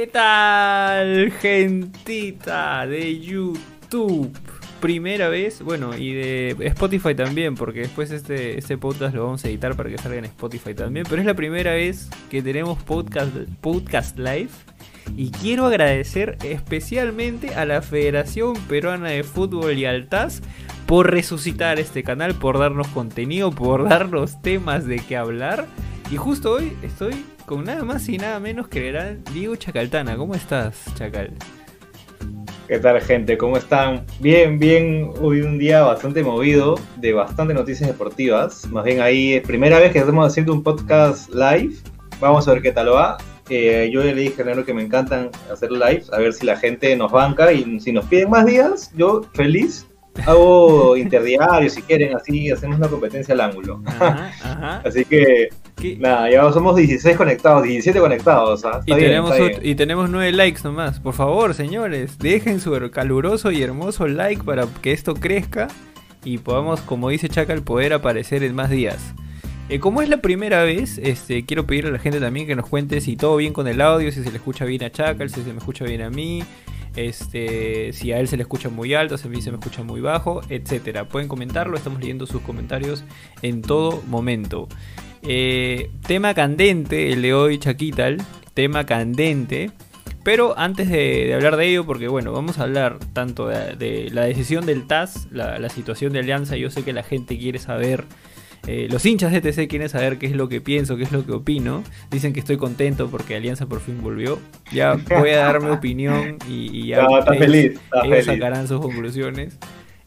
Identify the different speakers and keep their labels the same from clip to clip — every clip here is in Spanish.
Speaker 1: ¿Qué tal, gentita de YouTube? Primera vez, bueno, y de Spotify también, porque después este, este podcast lo vamos a editar para que salga en Spotify también. Pero es la primera vez que tenemos podcast, podcast live. Y quiero agradecer especialmente a la Federación Peruana de Fútbol y al TAS por resucitar este canal, por darnos contenido, por darnos temas de qué hablar. Y justo hoy estoy con nada más y nada menos que el gran Diego Chacaltana. ¿Cómo estás, Chacal?
Speaker 2: ¿Qué tal, gente? ¿Cómo están? Bien, bien. Hoy un día bastante movido, de bastante noticias deportivas. Más bien ahí, es primera vez que estamos haciendo un podcast live. Vamos a ver qué tal va. Eh, yo le dije a Nero que me encantan hacer lives, a ver si la gente nos banca y si nos piden más días, yo feliz hago interdiario si quieren, así hacemos una competencia al ángulo. así que, nada, ya somos 16 conectados, 17 conectados. ¿ah?
Speaker 1: Y, tenemos y tenemos 9 likes nomás. Por favor, señores, dejen su caluroso y hermoso like para que esto crezca y podamos, como dice Chacal, poder aparecer en más días. Eh, como es la primera vez, este, quiero pedirle a la gente también que nos cuente si todo bien con el audio, si se le escucha bien a Chacal, si se me escucha bien a mí, este, si a él se le escucha muy alto, si a mí se me escucha muy bajo, etcétera. Pueden comentarlo, estamos leyendo sus comentarios en todo momento. Eh, tema candente, el de hoy, Chaquital, tema candente. Pero antes de, hablar de ello, porque bueno, vamos a hablar tanto de, la decisión del TAS, la, la, situación de Alianza, yo sé que la gente quiere saber eh, los hinchas de TC quieren saber qué es lo que pienso, qué es lo que opino. Dicen que estoy contento porque Alianza por fin volvió. Ya voy a dar mi opinión y, ya ellos, sacarán sus conclusiones.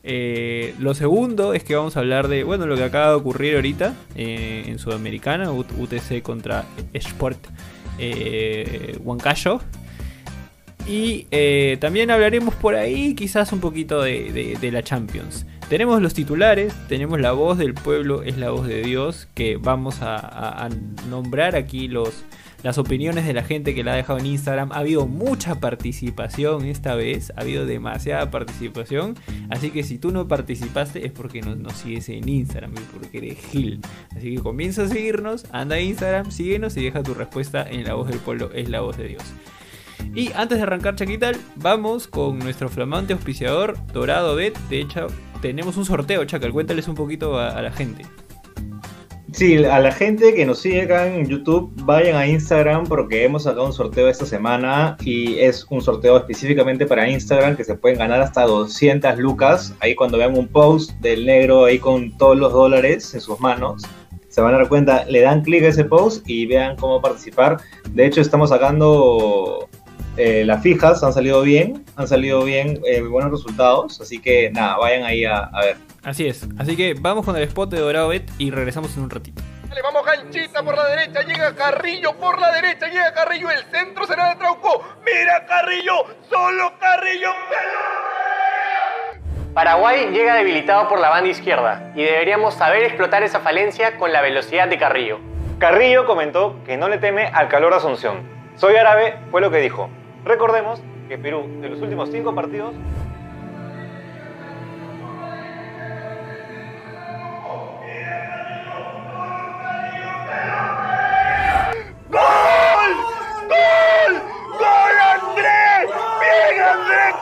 Speaker 1: Eh, lo segundo es que vamos a hablar de, bueno, lo que acaba de ocurrir ahorita eh, en Sudamericana, UTC contra Sport Huancayo. Y también hablaremos por ahí quizás un poquito de la Champions. Tenemos los titulares, tenemos la voz del pueblo, es la voz de Dios, que vamos a, nombrar aquí los, las opiniones de la gente que la ha dejado en Instagram. Ha habido mucha participación esta vez, ha habido demasiada participación. Así que si tú no participaste es porque no nos sigues en Instagram y porque eres Gil. Así que comienza a seguirnos, anda a Instagram, síguenos y deja tu respuesta en la voz del pueblo, es la voz de Dios. Y antes de arrancar Chaquital, vamos con nuestro flamante auspiciador Dorado Bet. De hecho, tenemos un sorteo, Chacal. Cuéntales un poquito a, la gente.
Speaker 2: Sí, a la gente que nos sigue acá en YouTube, vayan a Instagram porque hemos sacado un sorteo esta semana y es un sorteo específicamente para Instagram que se pueden ganar hasta 200 lucas. Ahí cuando vean un post del negro ahí con todos los dólares en sus manos, se van a dar cuenta, le dan clic a ese post y vean cómo participar. De hecho, estamos sacando eh, las fijas han salido bien, han salido bien, eh, buenos resultados, así que nada, vayan ahí a, ver.
Speaker 1: Así es, así que vamos con el spot de Dorado Bet y regresamos en un ratito.
Speaker 3: Dale, vamos ganchita por la derecha, llega Carrillo por la derecha, llega Carrillo, el centro será de Trauco, mira Carrillo, solo Carrillo,
Speaker 4: Paraguay llega debilitado por la banda izquierda y deberíamos saber explotar esa falencia con la velocidad de Carrillo.
Speaker 2: Carrillo comentó que no le teme al calor de Asunción. Soy árabe, fue lo que dijo. Recordemos que Perú, de los últimos cinco partidos,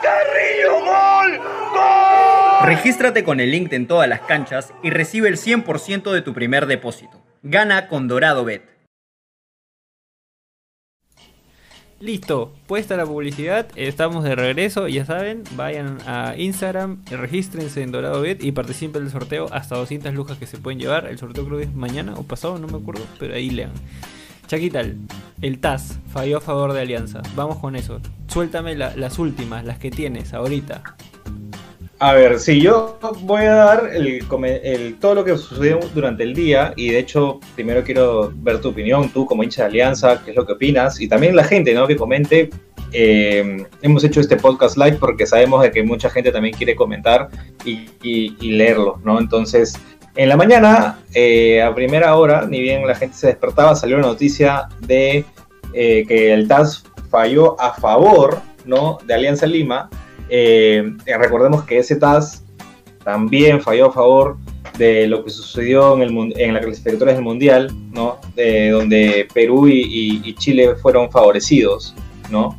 Speaker 3: Carrillo! ¡Gol! ¡Gol!
Speaker 5: Regístrate con el link en todas las canchas y recibe el 100% de tu primer depósito. Gana con Dorado Bet.
Speaker 1: Listo, puesta la publicidad, estamos de regreso, ya saben, vayan a Instagram, regístrense en Dorado Bet y participen del sorteo hasta 200 lujas que se pueden llevar. El sorteo creo que es mañana o pasado, no me acuerdo, pero ahí lean. Chaquital, el TAS falló a favor de Alianza. Vamos con eso. Suéltame las últimas, las que tienes ahorita.
Speaker 2: A ver, sí, yo voy a dar el, todo lo que sucedió durante el día y de hecho primero quiero ver tu opinión, tú como hincha de Alianza, qué es lo que opinas y también la gente, ¿no? Que comente. Eh, hemos hecho este podcast live porque sabemos de que mucha gente también quiere comentar y, leerlo, ¿no? Entonces, en la mañana, eh, a primera hora, ni bien la gente se despertaba, salió la noticia de eh, que el TAS falló a favor, ¿no? De Alianza Lima eh, recordemos que ese TAS también falló a favor de lo que sucedió en, el, en la clasificatoria del Mundial, ¿no? donde Perú y, Chile fueron favorecidos, ¿no?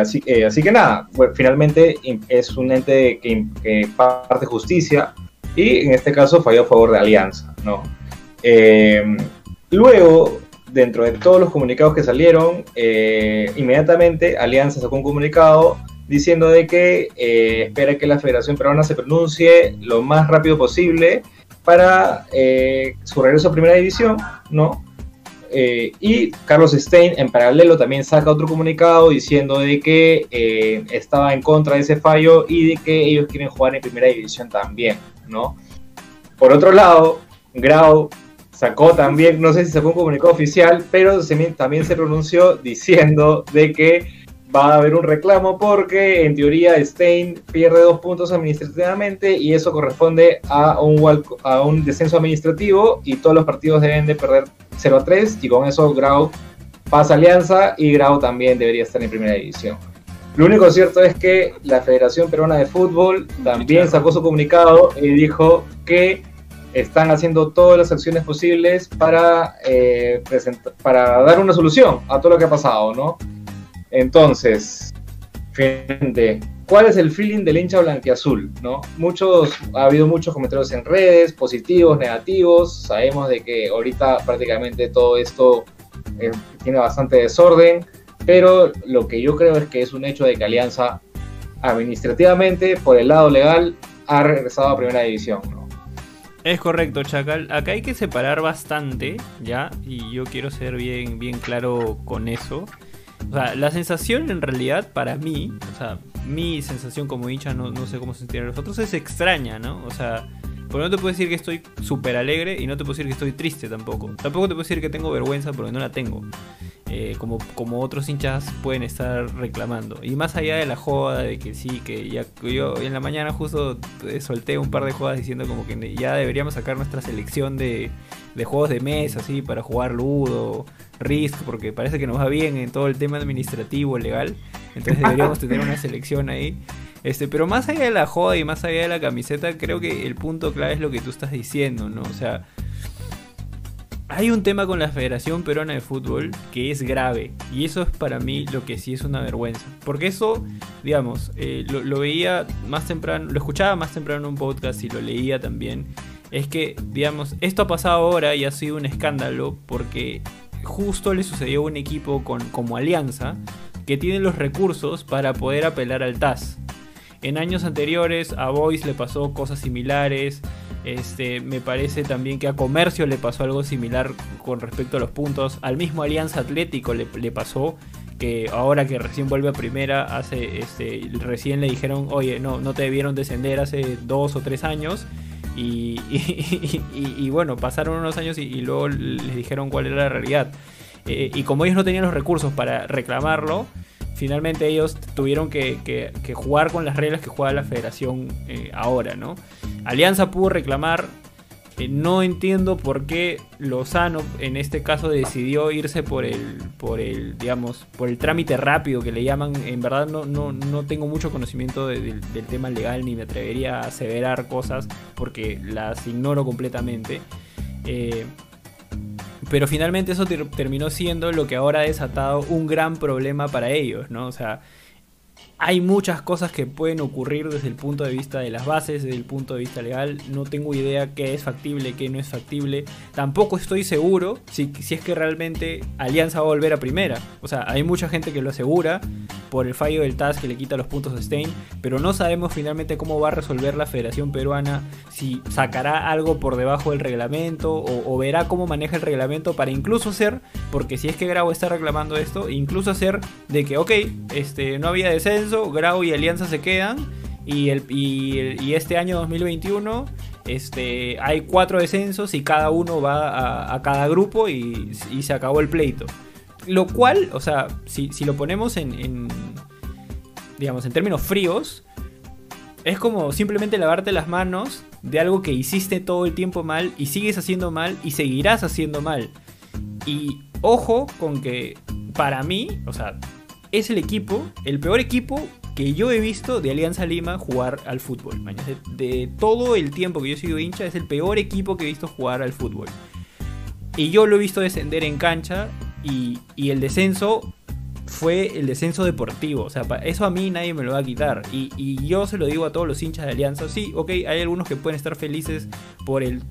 Speaker 2: Así, eh, así que nada, finalmente es un ente que parte justicia y en este caso falló a favor de Alianza, ¿no? Eh, luego, dentro de todos los comunicados que salieron, eh, inmediatamente Alianza sacó un comunicado diciendo de que eh, espera que la Federación Peruana se pronuncie lo más rápido posible para eh, su regreso a Primera División, ¿no? Eh, y Carlos Stein en paralelo también saca otro comunicado diciendo de que estaba en contra de ese fallo y de que ellos quieren jugar en primera división también, ¿no? Por otro lado, Grau sacó también, no sé si sacó un comunicado oficial, pero también se pronunció diciendo de que va a haber un reclamo porque en teoría Stein pierde dos puntos administrativamente y eso corresponde a un, a un descenso administrativo y todos los partidos deben de perder 0 a 3 y con eso Grau pasa Alianza y Grau también debería estar en primera división. Lo único cierto es que la Federación Peruana de Fútbol también sacó su comunicado y dijo que están haciendo todas las acciones posibles para, eh, para dar una solución a todo lo que ha pasado, ¿no? Entonces, finalmente, ¿cuál es el feeling del hincha blanquiazul? ¿no? Muchos, ha habido muchos comentarios en redes, positivos, negativos. Sabemos de que ahorita prácticamente todo esto eh, tiene bastante desorden, pero lo que yo creo es que es un hecho de que Alianza administrativamente, por el lado legal, ha regresado a primera división. ¿no?
Speaker 1: Es correcto, Chacal. Acá hay que separar bastante, ¿ya? Y yo quiero ser bien, bien claro con eso. O sea, la sensación en realidad para mí, o sea, mi sensación como hincha, no, no sé cómo se sentirán los otros, es extraña, ¿no? O sea, porque no te puedo decir que estoy súper alegre y no te puedo decir que estoy triste tampoco. Tampoco te puedo decir que tengo vergüenza porque no la tengo. Eh, como, como otros hinchas pueden estar reclamando. Y más allá de la joda de que sí, que ya yo en la mañana justo eh, solté un par de jodas diciendo como que ya deberíamos sacar nuestra selección de, de juegos de mesa, así, para jugar Ludo, Risk, porque parece que nos va bien en todo el tema administrativo, legal. Entonces deberíamos tener una selección ahí. Este, pero más allá de la joda y más allá de la camiseta, creo que el punto clave es lo que tú estás diciendo, ¿no? O sea, hay un tema con la Federación Peruana de Fútbol que es grave. Y eso es para mí lo que sí es una vergüenza. Porque eso, digamos, eh, lo, veía más temprano, lo escuchaba más temprano en un podcast y lo leía también. Es que, digamos, esto ha pasado ahora y ha sido un escándalo porque justo le sucedió a un equipo con, como Alianza que tiene los recursos para poder apelar al TAS. En años anteriores a Boys le pasó cosas similares. Este, me parece también que a Comercio le pasó algo similar con respecto a los puntos. Al mismo Alianza Atlético le, pasó que ahora que recién vuelve a primera, hace, este, recién le dijeron, oye, no, no te debieron descender hace dos o tres años. Y, bueno, pasaron unos años y, luego les dijeron cuál era la realidad. Eh, y como ellos no tenían los recursos para reclamarlo, finalmente ellos tuvieron que, que- que jugar con las reglas que juega la federación eh, ahora, ¿no? Alianza pudo reclamar. eh, no entiendo por qué Lozano en este caso decidió irse por el, por el, digamos, por el trámite rápido que le llaman. En verdad no, no, no tengo mucho conocimiento de- del- tema legal ni me atrevería a aseverar cosas porque las ignoro completamente. Eh, pero finalmente eso ter- terminó siendo lo que ahora ha desatado un gran problema para ellos, ¿no? O sea, hay muchas cosas que pueden ocurrir desde el punto de vista de las bases, desde el punto de vista legal. No tengo idea qué es factible, qué no es factible. Tampoco estoy seguro si, si es que realmente Alianza va a volver a primera. O sea, hay mucha gente que lo asegura por el fallo del TAS que le quita los puntos a Stein, pero no sabemos finalmente cómo va a resolver la Federación Peruana, si sacará algo por debajo del reglamento o, verá cómo maneja el reglamento para incluso hacer, porque si es que Grau está reclamando esto, incluso hacer de que, ok, este, no había descenso, Grau y Alianza se quedan y, este año 2021 este, hay cuatro descensos y cada uno va a, cada grupo y, se acabó el pleito. Lo cual, o sea, si, si lo ponemos en, en, digamos, en términos fríos, es como simplemente lavarte las manos de algo que hiciste todo el tiempo mal y sigues haciendo mal y seguirás haciendo mal. Y ojo con que para mí, o sea, es el equipo, el peor equipo que yo he visto de Alianza Lima jugar al fútbol. De, todo el tiempo que yo he sido hincha, es el peor equipo que he visto jugar al fútbol. Y yo lo he visto descender en cancha y, el descenso fue el descenso deportivo. O sea, eso a mí nadie me lo va a quitar. Y, yo se lo digo a todos los hinchas de Alianza. Sí, ok, hay algunos que pueden estar felices por el,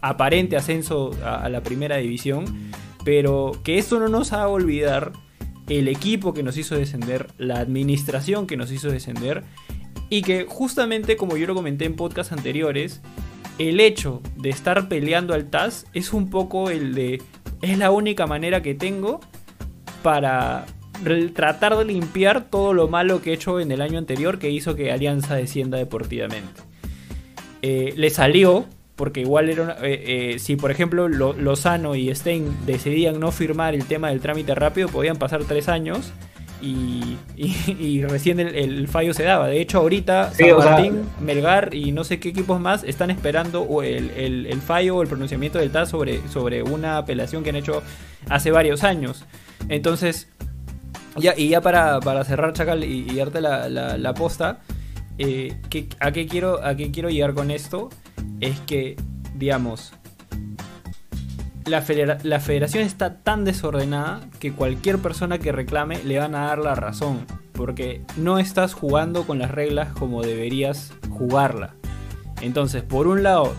Speaker 1: aparente ascenso a, la primera división. Pero que esto no nos haga olvidar el equipo que nos hizo descender, la administración que nos hizo descender. Y que justamente como yo lo comenté en podcasts anteriores, el hecho de estar peleando al TAS es un poco el de... Es la única manera que tengo para tratar de limpiar todo lo malo que he hecho en el año anterior que hizo que Alianza descienda deportivamente. Eh, le salió, porque igual era eh, eh, si por ejemplo Lozano y Stein decidían no firmar el tema del trámite rápido, podían pasar tres años y, recién el, fallo se daba. De hecho, ahorita San Martín, Melgar y no sé qué equipos más están esperando el, el, fallo o el pronunciamiento del TAS sobre, sobre una apelación que han hecho hace varios años. Entonces, ya, y ya para, cerrar, Chacal, y, darte la, la, posta, eh, a, qué quiero, ¿a qué quiero llegar con esto? Es que, digamos, la, federación está tan desordenada que cualquier persona que reclame le van a dar la razón. Porque no estás jugando con las reglas como deberías jugarla. Entonces, por un lado,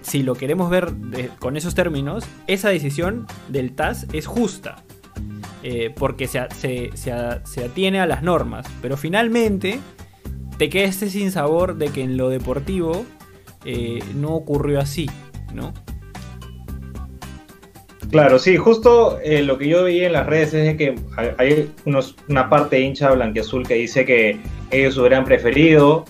Speaker 1: si lo queremos ver con esos términos, esa decisión del TAS es justa. Eh, porque se, atiene a las normas. Pero finalmente te quedaste sin sabor de que en lo deportivo eh, no ocurrió así, ¿no?
Speaker 2: Claro, sí, justo eh, lo que yo vi en las redes es que hay una parte hincha blanqueazul que dice que ellos hubieran preferido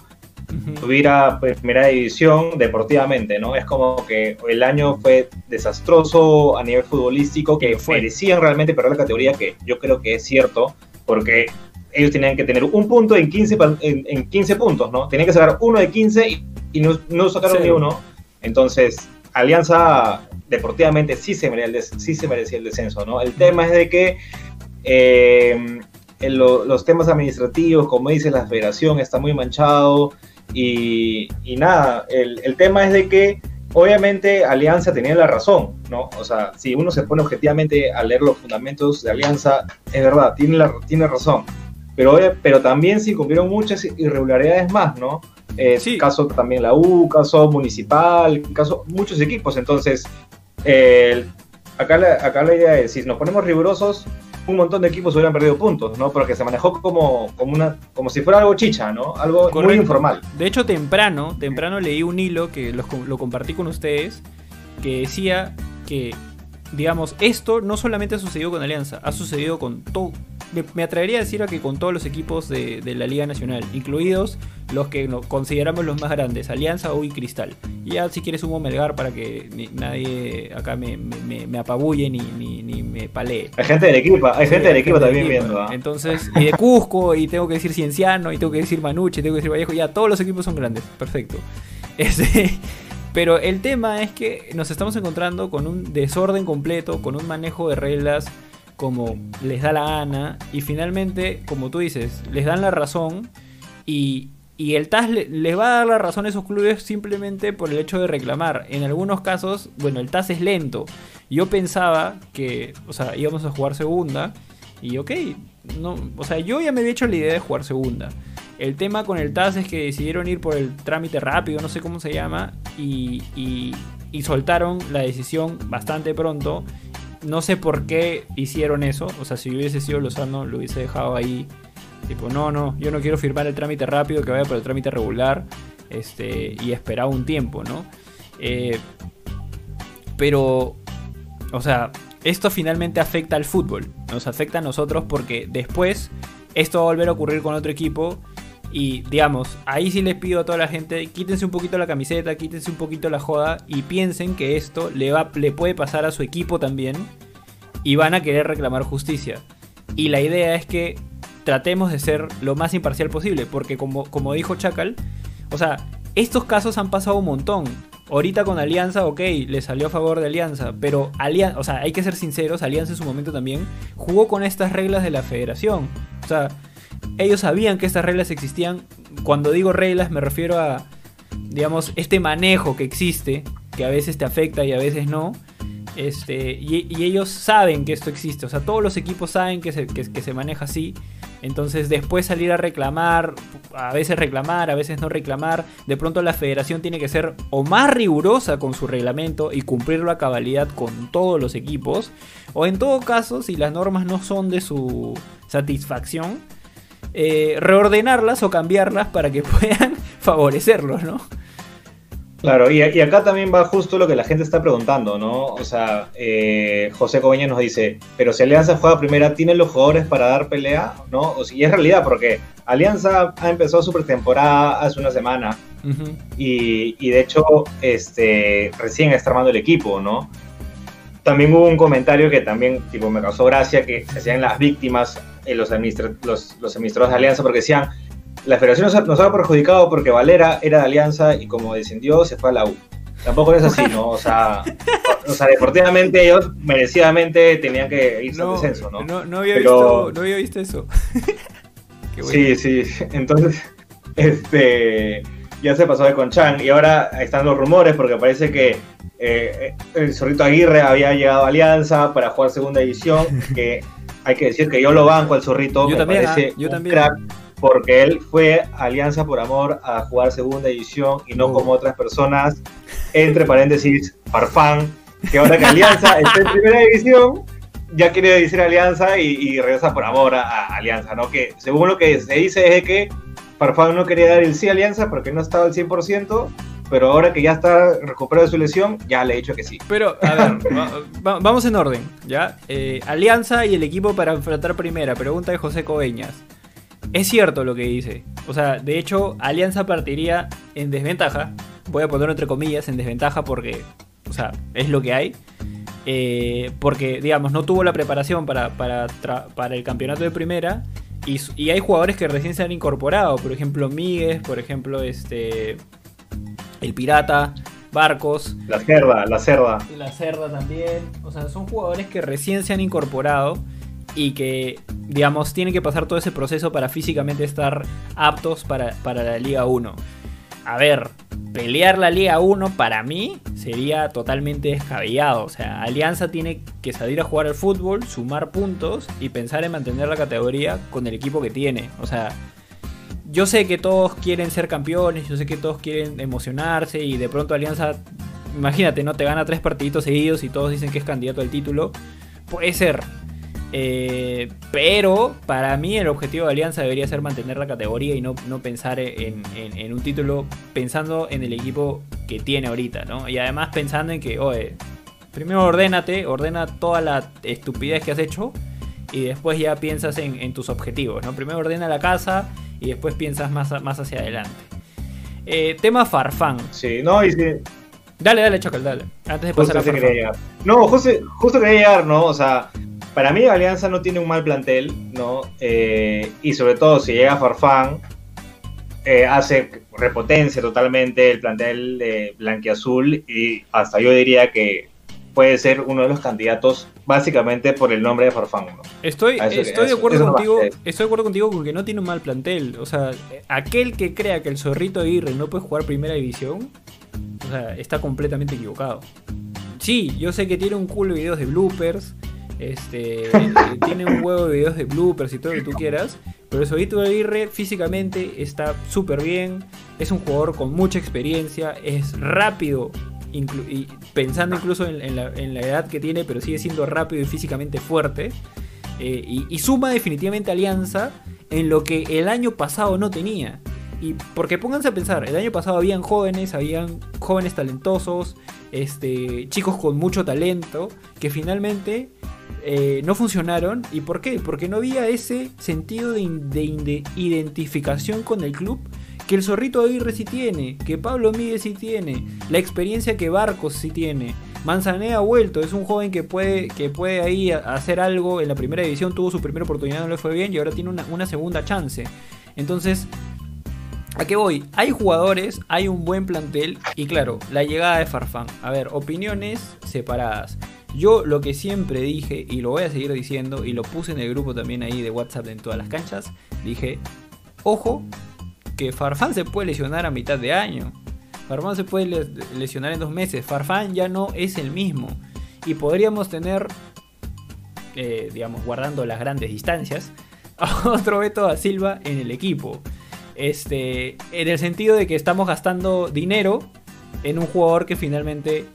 Speaker 2: subir a primera división deportivamente, ¿no? Es como que el año fue desastroso a nivel futbolístico, que merecían realmente perder la categoría, que yo creo que es cierto, porque ellos tenían que tener un punto en 15, en, 15 puntos, ¿no? Tenían que sacar uno de 15 y, no, sacaron ni uno. Entonces, Alianza deportivamente sí se, merecía el, sí se merecía el descenso, ¿no? El tema es de que eh, los temas administrativos, como dice la federación, está muy manchado y, nada, el, tema es de que obviamente Alianza tenía la razón, ¿no? O sea, si uno se pone objetivamente a leer los fundamentos de Alianza, es verdad, tiene, la, tiene razón. Pero, pero también sí cumplieron muchas irregularidades más, ¿no? Eh, Caso también la U, caso municipal, caso muchos equipos. Entonces, acá, la, acá la idea es, si nos ponemos rigurosos, un montón de equipos hubieran perdido puntos, ¿no? Porque se manejó como, como, una, como si fuera algo chicha, ¿no? Algo muy informal.
Speaker 1: De hecho, temprano, temprano leí un hilo que lo compartí con ustedes, que decía que, digamos, esto no solamente ha sucedido con Alianza, ha sucedido con todo me, atrevería a decir a que con todos los equipos de, la Liga Nacional, incluidos los que consideramos los más grandes, Alianza o y Cristal. Y ya si quieres un Melgar para que nadie acá me, me, apabulle ni, ni, me palee.
Speaker 2: Hay gente del equipo, hay gente del equipo también viendo. ¿ah?
Speaker 1: Entonces, y de Cusco, y tengo que decir Cienciano, y tengo que decir Manuche, tengo que decir Vallejo, ya todos los equipos son grandes, perfecto. Este, pero el tema es que nos estamos encontrando con un desorden completo, con un manejo de reglas como les da la gana y finalmente, como tú dices, les dan la razón y, el TAS les va a dar la razón a esos clubes simplemente por el hecho de reclamar. En algunos casos, bueno, el TAS es lento. Yo pensaba que, o sea, íbamos a jugar segunda y ok, no, o sea, yo ya me había hecho la idea de jugar segunda. El tema con el TAS es que decidieron ir por el trámite rápido, no sé cómo se llama, y, y, y soltaron la decisión bastante pronto no sé por qué hicieron eso. O sea, si hubiese sido Lozano, lo hubiese dejado ahí. Tipo, no, no, yo no quiero firmar el trámite rápido, que vaya por el trámite regular. Este, y esperar un tiempo, ¿no? Eh, pero, o sea, esto finalmente afecta al fútbol. Nos afecta a nosotros porque después esto va a volver a ocurrir con otro equipo y digamos, ahí sí les pido a toda la gente, quítense un poquito la camiseta, quítense un poquito la joda y piensen que esto le, va, le puede pasar a su equipo también y van a querer reclamar justicia. Y la idea es que tratemos de ser lo más imparcial posible, porque como, como dijo Chacal, o sea, estos casos han pasado un montón. Ahorita con Alianza, ok, le salió a favor de Alianza, pero Alianza, o sea, hay que ser sinceros, Alianza en su momento también jugó con estas reglas de la federación. O sea, ellos sabían que estas reglas existían. Cuando digo reglas me refiero a, digamos, este manejo que existe, que a veces te afecta y a veces no. Este, y, ellos saben que esto existe, o sea, todos los equipos saben que se, que se maneja así. Entonces, después salir a reclamar, a veces reclamar, a veces no reclamar, de pronto la federación tiene que ser o más rigurosa con su reglamento y cumplirlo a cabalidad con todos los equipos, o en todo caso, si las normas no son de su satisfacción, eh, reordenarlas o cambiarlas para que puedan favorecerlos, ¿no?
Speaker 2: Claro, y, y acá también va justo lo que la gente está preguntando, ¿no? O sea, eh, José Cobeña nos dice, pero si Alianza juega primera, ¿tienen los jugadores para dar pelea? ¿No? O si y es realidad, porque Alianza ha empezado su pretemporada hace una semana y de hecho este, recién está armando el equipo, ¿no? También hubo un comentario que también tipo, me causó gracia, que se hacían las víctimas en los, los, los administradores de Alianza, porque decían, la federación nos ha, nos ha perjudicado porque Valera era de Alianza y como descendió se fue a la U. Tampoco es así, ¿no? O sea, o sea deportivamente ellos merecidamente tenían que irse al descenso, ¿no?
Speaker 1: no, no había
Speaker 2: Pero-
Speaker 1: visto, no había visto eso. Qué bueno.
Speaker 2: Sí, sí. Entonces, este ya se pasó de Conchan y ahora están los rumores porque parece que eh, el Zorrito Aguirre había llegado a Alianza para jugar segunda división, que hay que decir que yo lo banco al Zorrito,
Speaker 1: Yo
Speaker 2: me
Speaker 1: también,
Speaker 2: parece
Speaker 1: ah, yo
Speaker 2: un
Speaker 1: también.
Speaker 2: crack porque él fue a Alianza por amor a jugar segunda división y no
Speaker 1: Oh.
Speaker 2: como otras personas, entre paréntesis, Farfán, que ahora que Alianza está en primera división, ya quiere decir Alianza y, y regresa por amor a, a Alianza, ¿no? Que según lo que se dice es que Farfán no quería dar el sí a Alianza porque no estaba al 100%, pero ahora que ya está recuperado de su lesión, ya le he dicho que sí.
Speaker 1: Pero, a ver, va- va- vamos en orden, ¿ya? Eh, Alianza y el equipo para enfrentar primera. Pregunta de José Coveñas. Es cierto lo que dice. O sea, de hecho, Alianza partiría en desventaja. Voy a ponerlo entre comillas, en desventaja porque, o sea, es lo que hay. Eh, porque, digamos, no tuvo la preparación para, para, para el campeonato de primera. Y, y hay jugadores que recién se han incorporado. Por ejemplo, Míguez, por ejemplo, este. El Pirata, Barcos.
Speaker 2: La cerda, la cerda.
Speaker 1: Y la Cerda también. O sea, son jugadores que recién se han incorporado y que, digamos, tienen que pasar todo ese proceso para físicamente estar aptos para, para la Liga 1. A ver, pelear la Liga 1 para mí sería totalmente descabellado. O sea, Alianza tiene que salir a jugar al fútbol, sumar puntos y pensar en mantener la categoría con el equipo que tiene. O sea, yo sé que todos quieren ser campeones, yo sé que todos quieren emocionarse y de pronto Alianza, imagínate, no te gana tres partiditos seguidos y todos dicen que es candidato al título. Puede ser. Eh, pero para mí el objetivo de Alianza debería ser mantener la categoría y no, no pensar en, en- un título pensando en el equipo que tiene ahorita, ¿no? Y además pensando en que, oye, primero ordénate, ordena toda la estupidez que has hecho y después ya piensas en, en tus objetivos, ¿no? Primero ordena la casa y después piensas más, más hacia adelante. Eh, tema Farfán.
Speaker 2: Sí, no, y sí,
Speaker 1: Dale, dale, Chocal, dale. Antes de pasar
Speaker 2: Justo
Speaker 1: a Farfán.
Speaker 2: No, justo, justo quería llegar, ¿no? O sea, para mí Alianza no tiene un mal plantel, ¿no? Eh, y sobre todo si llega Farfán, eh, hace repotencia totalmente el plantel de Blanquiazul y hasta yo diría que puede ser uno de los candidatos básicamente por el nombre de Farfán, ¿no?
Speaker 1: Estoy,
Speaker 2: eso-
Speaker 1: estoy de acuerdo contigo. Estoy de acuerdo contigo porque no tiene un mal plantel. O sea, aquel que crea que el zorrito Aguirre no puede jugar primera división, o sea, está completamente equivocado. Sí, yo sé que tiene un culo de videos de bloopers. Este, tiene un huevo de videos de bloopers y todo lo que tú quieras. Pero el zorrito Aguirre físicamente está súper bien. Es un jugador con mucha experiencia. Es rápido. Pensando incluso en, la, en la edad que tiene, pero sigue siendo rápido y físicamente fuerte. Eh, y, suma definitivamente alianza en lo que el año pasado no tenía. Y porque pónganse a pensar, el año pasado habían jóvenes, habían jóvenes talentosos, este, chicos con mucho talento, que finalmente eh, no funcionaron. ¿Y por qué? Porque no había ese sentido de, de identificación con el club que el Zorrito Aguirre sí tiene, que Pablo Miguel sí tiene, la experiencia que Barcos sí tiene. Manzanea ha vuelto, es un joven que puede, que puede ahí hacer algo en la primera división, tuvo su primera oportunidad, no le fue bien y ahora tiene una, una segunda chance. Entonces, ¿a qué voy? Hay jugadores, hay un buen plantel y claro, la llegada de Farfán. A ver, opiniones separadas. Yo lo que siempre dije y lo voy a seguir diciendo y lo puse en el grupo también ahí de WhatsApp en todas las canchas, dije, ojo, que Farfán se puede lesionar a mitad de año. Farfán se puede le- lesionar en dos meses. Farfán ya no es el mismo. y podríamos tener, eh, digamos, guardando las grandes distancias, a otro Beto da Silva en el equipo. Este, en el sentido de que estamos gastando dinero en un jugador que finalmente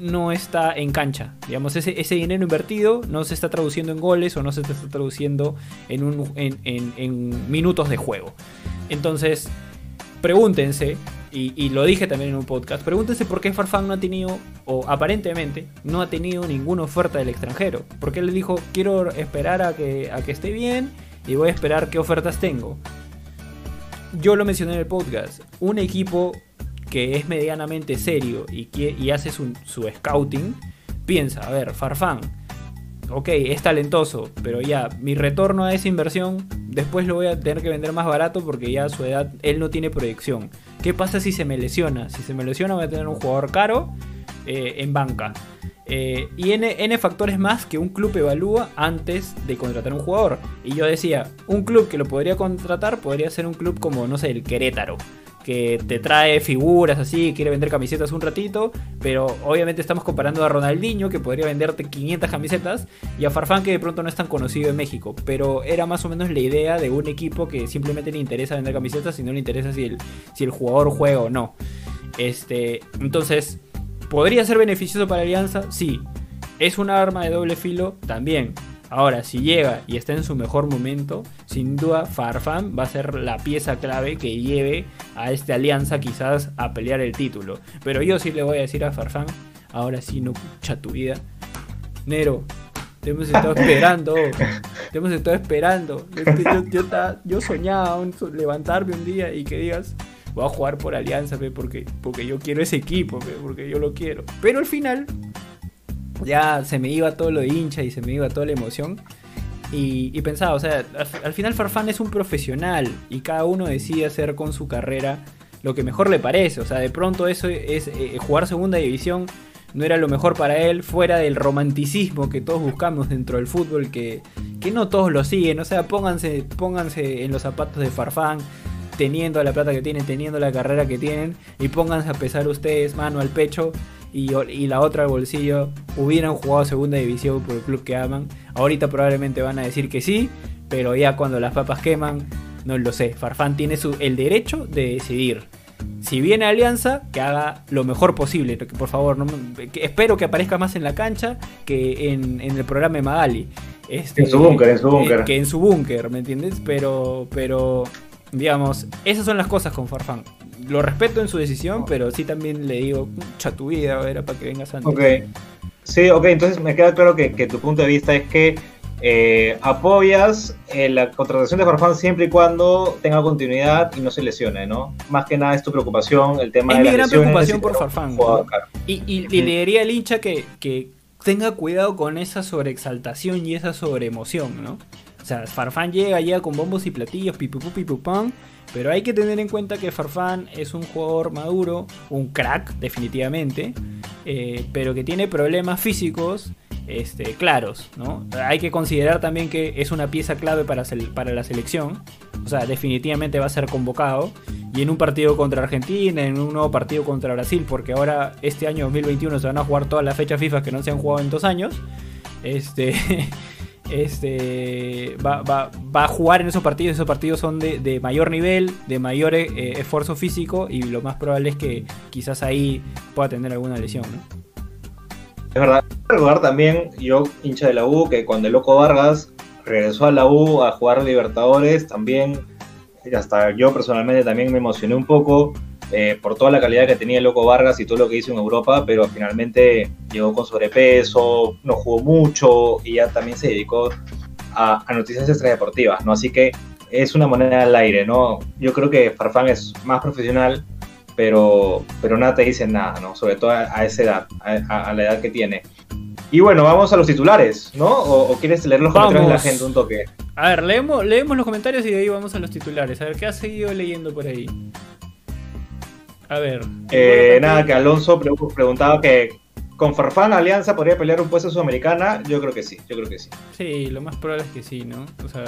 Speaker 1: no está en cancha. Digamos, ese, ese dinero invertido no se está traduciendo en goles o no se está traduciendo en, en, minutos de juego. Entonces, pregúntense, y, y lo dije también en un podcast, pregúntense por qué Farfán no ha tenido, o aparentemente, no ha tenido ninguna oferta del extranjero. Porque él le dijo, quiero esperar a que, a que esté bien y voy a esperar qué ofertas tengo. Yo lo mencioné en el podcast, un equipo que es medianamente serio y, y hace su, scouting, piensa, a ver, Farfán, ok, es talentoso, pero ya, mi retorno a esa inversión, después lo voy a tener que vender más barato porque ya a su edad él no tiene proyección. ¿Qué pasa si se me lesiona? Si se me lesiona voy a tener un jugador caro eh, en banca. Eh, y N, N factores más que un club evalúa antes de contratar un jugador. Y yo decía, un club que lo podría contratar podría ser un club como, no sé, el Querétaro. Que te trae figuras así, quiere vender camisetas un ratito, pero obviamente estamos comparando a Ronaldinho, que podría venderte 500 camisetas, y a Farfán, que de pronto no es tan conocido en México. Pero era más o menos la idea de un equipo que simplemente le interesa vender camisetas y no le interesa si el, si el jugador juega o no. Este, entonces, ¿podría ser beneficioso para Alianza? Sí. ¿Es un arma de doble filo? También. Ahora, si llega y está en su mejor momento, sin duda Farfán va a ser la pieza clave que lleve a esta alianza quizás a pelear el título. Pero yo sí le voy a decir a Farfán, ahora sí no escucha tu vida. Nero, te hemos estado esperando, te hemos estado esperando. Yo, yo- yo ta- yo soñaba un- levantarme un día y que digas, voy a jugar por Alianza, pe, porque, porque yo quiero ese equipo, pe, porque yo lo quiero. Pero al final ya se me iba todo lo de hincha y se me iba toda la emoción. Y, pensaba, o sea, al, al final Farfán es un profesional y cada uno decide hacer con su carrera lo que mejor le parece. O sea, de pronto eso es eh, jugar segunda división no era lo mejor para él, fuera del romanticismo que todos buscamos dentro del fútbol, que, que no todos lo siguen. O sea, pónganse, pónganse en los zapatos de Farfán, teniendo la plata que tienen, teniendo la carrera que tienen, y pónganse a pesar ustedes mano al pecho y, y la otra al bolsillo, hubieran jugado segunda división por el club que aman. Ahorita probablemente van a decir que sí, pero ya cuando las papas queman, no lo sé. Farfán tiene su, el derecho de decidir. Si viene Alianza, que haga lo mejor posible. que por favor, no me- que espero que aparezca más en la cancha que en, en el programa de Magali. Este,
Speaker 2: En su búnker, en su búnker.
Speaker 1: eh, que en su búnker, ¿me entiendes? Pero, pero, digamos, esas son las cosas con Farfán. Lo respeto en su decisión, pero sí también le digo, mucha tu vida, era para que vengas antes.
Speaker 2: Ok. Sí, ok, entonces me queda claro que, que tu punto de vista es que eh, apoyas eh, la contratación de Farfán siempre y cuando tenga continuidad y no se lesione, ¿no? Más que nada es tu preocupación el tema
Speaker 1: Es
Speaker 2: de
Speaker 1: mi
Speaker 2: las
Speaker 1: gran
Speaker 2: lesiones
Speaker 1: preocupación por Farfán, ¿no? Y, y- y le diría al hincha que, que tenga cuidado con esa sobreexaltación y esa sobreemoción, ¿no? O sea, Farfán llega, llega con bombos y platillos, pipupán, pero hay que tener en cuenta que Farfán es un jugador maduro, un crack, definitivamente, eh, pero que tiene problemas físicos este, claros, ¿no? Hay que considerar también que es una pieza clave para, para la selección, o sea, definitivamente va a ser convocado. Y en un partido contra Argentina, en un nuevo partido contra Brasil, porque ahora este año 2021 se van a jugar todas las fechas FIFA que no se han jugado en dos años. Este, este va, va- va a jugar en esos partidos. Esos partidos son de, de mayor nivel, de mayor eh, esfuerzo físico y lo más probable es que quizás ahí pueda tener alguna lesión. ¿no?
Speaker 2: Es verdad. Recordar también, yo, hincha de la U, que cuando el Loco Vargas regresó a la U a jugar Libertadores, también, hasta yo personalmente también me emocioné un poco eh, por toda la calidad que tenía el Loco Vargas y todo lo que hizo en Europa, pero finalmente llegó con sobrepeso, no jugó mucho y ya también se dedicó a, a noticias extradeportivas, ¿no? Así que es una moneda al aire, ¿no? Yo creo que Farfán es más profesional, pero, pero nada te dice nada, ¿no? Sobre todo a, a esa edad, a, la edad que tiene. Y bueno, vamos a los titulares, ¿no? ¿O, o quieres leer los comentarios de la gente un toque?
Speaker 1: A ver, leemos, leemos los comentarios y de ahí vamos a los titulares. A ver, ¿qué has seguido leyendo por ahí? A ver.
Speaker 2: Eh, nada, que Alonso pre- preguntaba que con Farfán Alianza podría pelear un puesto sudamericana. Yo creo que sí, yo creo que sí.
Speaker 1: Sí, lo más probable es que sí, ¿no? O sea,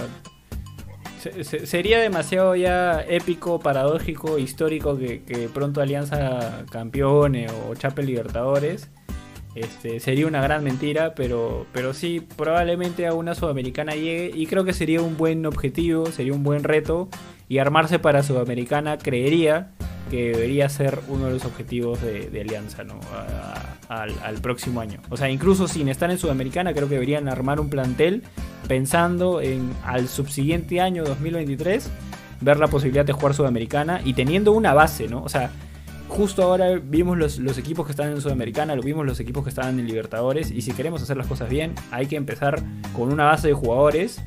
Speaker 1: se- se- sería demasiado ya épico, paradójico, histórico que, que pronto Alianza campeone o Chape Libertadores. Este, sería una gran mentira, pero, pero sí, probablemente a una sudamericana llegue y creo que sería un buen objetivo, sería un buen reto y armarse para sudamericana creería que debería ser uno de los objetivos de, Alianza ¿no? Al próximo año. O sea, incluso sin estar en sudamericana creo que deberían armar un plantel pensando en al subsiguiente año 2023 ver la posibilidad de jugar sudamericana y teniendo una base, ¿no? O sea, justo ahora vimos los, los equipos que están en Sudamericana, lo vimos los equipos que estaban en Libertadores, y si queremos hacer las cosas bien, hay que empezar con una base de jugadores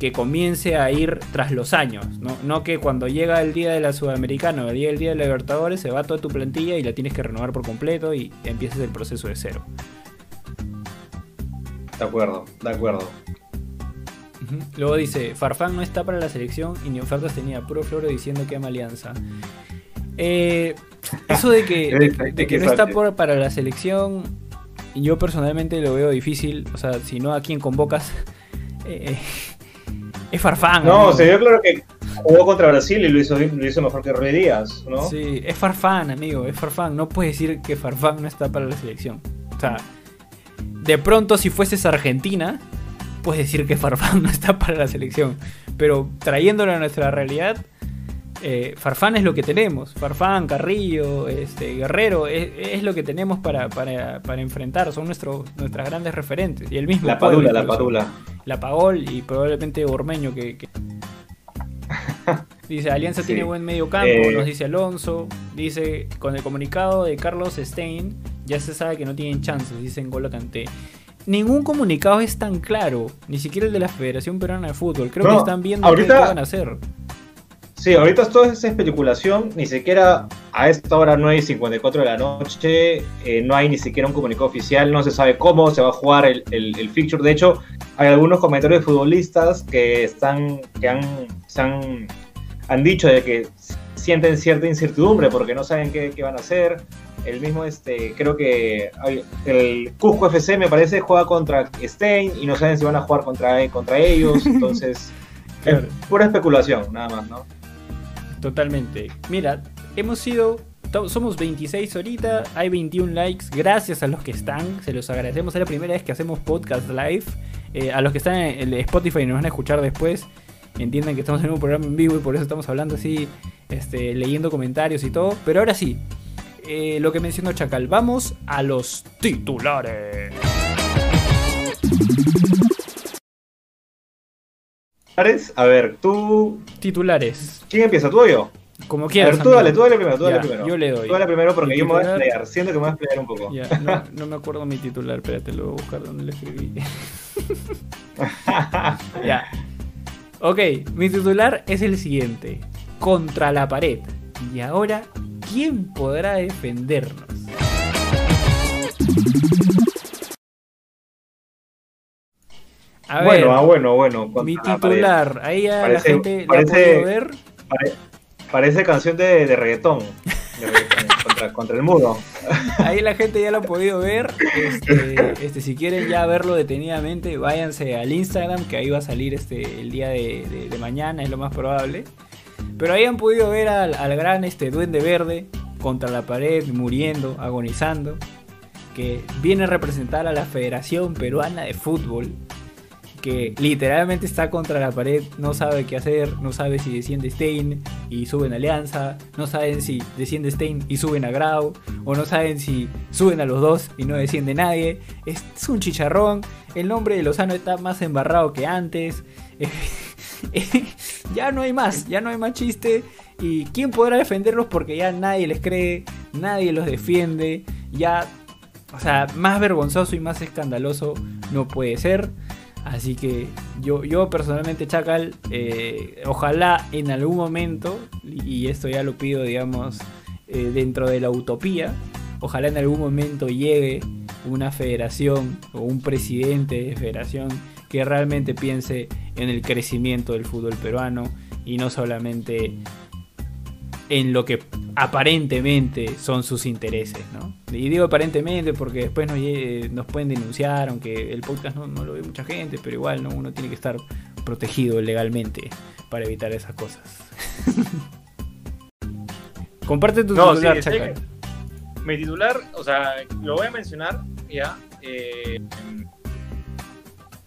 Speaker 1: que comience a ir tras los años, ¿no? No que cuando llega el día de la Sudamericana o el día del día de la Libertadores se va toda tu plantilla y la tienes que renovar por completo y empieces el proceso de cero.
Speaker 2: De acuerdo, de acuerdo.
Speaker 1: Luego dice, Farfán no está para la selección y ni ofertas tenía, puro floro diciendo que ama Alianza. Eh, eso de que, de, de que no está por- para la selección, yo personalmente lo veo difícil. O sea, si no, ¿a quién convocas? Eh, es Farfán.
Speaker 2: No,
Speaker 1: amigo.
Speaker 2: se vio claro que jugó contra Brasil y lo hizo, lo hizo mejor que Ruiz Díaz, ¿no?
Speaker 1: Sí, es Farfán, amigo, es Farfán. No puedes decir que Farfán no está para la selección. O sea, de pronto si fueses Argentina, puedes decir que Farfán no está para la selección. Pero trayéndolo a nuestra realidad, eh, Farfán es lo que tenemos. Farfán, Carrillo, este, Guerrero, es, es lo que tenemos para, para, para enfrentar. Son nuestros nuestras grandes referentes. Y el mismo
Speaker 2: La padula, la padula.
Speaker 1: La Pagol y probablemente Ormeño que, que- dice Alianza
Speaker 2: Sí.
Speaker 1: tiene buen medio campo,
Speaker 2: Eh.
Speaker 1: nos dice Alonso, dice con el comunicado de Carlos Stein ya se sabe que no tienen chances, dice N'Golo Kanté. Ningún comunicado es tan claro, ni siquiera el de la Federación Peruana de Fútbol. Creo
Speaker 2: No,
Speaker 1: que están viendo
Speaker 2: ahorita-
Speaker 1: qué van a hacer.
Speaker 2: Sí, ahorita todo es especulación, ni siquiera a esta hora 9 y 54 de la noche, eh, no hay ni siquiera un comunicado oficial, no se sabe cómo se va a jugar el, el, el fixture. De hecho, hay algunos comentarios de futbolistas que están, que han, se han, han dicho de que sienten cierta incertidumbre porque no saben qué, qué van a hacer. El mismo, este, creo que el Cusco FC me parece juega contra Stein y no saben si van a jugar contra, contra ellos, entonces es pura especulación, nada más, ¿no?
Speaker 1: Totalmente. Mira, hemos sido. Somos 26 ahorita, hay 21 likes. Gracias a los que están, se los agradecemos. Es la primera vez que hacemos podcast live. Eh, a los que están en el Spotify y nos van a escuchar después, entiendan que estamos en un programa en vivo y por eso estamos hablando así, este, leyendo comentarios y todo. Pero ahora sí, eh, lo que mencionó Chacal, vamos a los titulares.
Speaker 2: A ver, tú.
Speaker 1: Titulares,
Speaker 2: ¿Quién empieza? ¿Tú o yo?
Speaker 1: como
Speaker 2: A
Speaker 1: quieras.
Speaker 2: ver, tú dale, tú dale primero, tú dale
Speaker 1: Ya,
Speaker 2: primero.
Speaker 1: yo le doy.
Speaker 2: Tú dale primero porque yo me voy a explayar. Siento que me voy a explayar un poco.
Speaker 1: Ya, no, no me acuerdo mi titular, espérate, lo voy a buscar donde lo escribí. ya. Ok, mi titular es el siguiente. Contra la pared. Y ahora, ¿quién podrá defendernos? A
Speaker 2: bueno,
Speaker 1: ver,
Speaker 2: ah, bueno, bueno.
Speaker 1: mi
Speaker 2: la
Speaker 1: titular. Ahí ya la
Speaker 2: Parece-
Speaker 1: gente
Speaker 2: parece-
Speaker 1: la ver.
Speaker 2: Pare- parece canción de, de reggaetón. De reggaetón, contra, contra el muro.
Speaker 1: Ahí la gente ya lo ha podido ver. Este, este, si quieren ya verlo detenidamente, váyanse al Instagram, que ahí va a salir este, el día de, de- de mañana, es lo más probable. Pero ahí han podido ver al, al gran este, Duende Verde contra la pared, muriendo, agonizando. Que viene a representar a la Federación Peruana de Fútbol. Que literalmente está contra la pared, no sabe qué hacer, no sabe si desciende Stein y suben a Alianza, no saben si desciende Stein y suben a Grau, o no saben si suben a los dos y no desciende nadie. Es, es un chicharrón, el nombre de Lozano está más embarrado que antes. ya no hay más, ya no hay más chiste. ¿Y quién podrá defenderlos? Porque ya nadie les cree, nadie los defiende. Ya, o sea, más vergonzoso y más escandaloso no puede ser. Así que yo, yo personalmente, Chacal, eh, ojalá en algún momento, y esto ya lo pido, digamos, eh, dentro de la utopía, ojalá en algún momento llegue una federación o un presidente de federación que realmente piense en el crecimiento del fútbol peruano y no solamente en lo que aparentemente son sus intereses, ¿no? Y digo aparentemente porque después nos, lle- nos pueden denunciar, aunque el podcast no, no lo ve mucha gente, pero igual, ¿no? Uno tiene que estar protegido legalmente para evitar esas cosas. Comparte tu
Speaker 6: No,
Speaker 1: titular,
Speaker 6: sí.
Speaker 1: Chacal.
Speaker 6: Mi titular, o sea, lo voy a mencionar
Speaker 2: ya. Eh,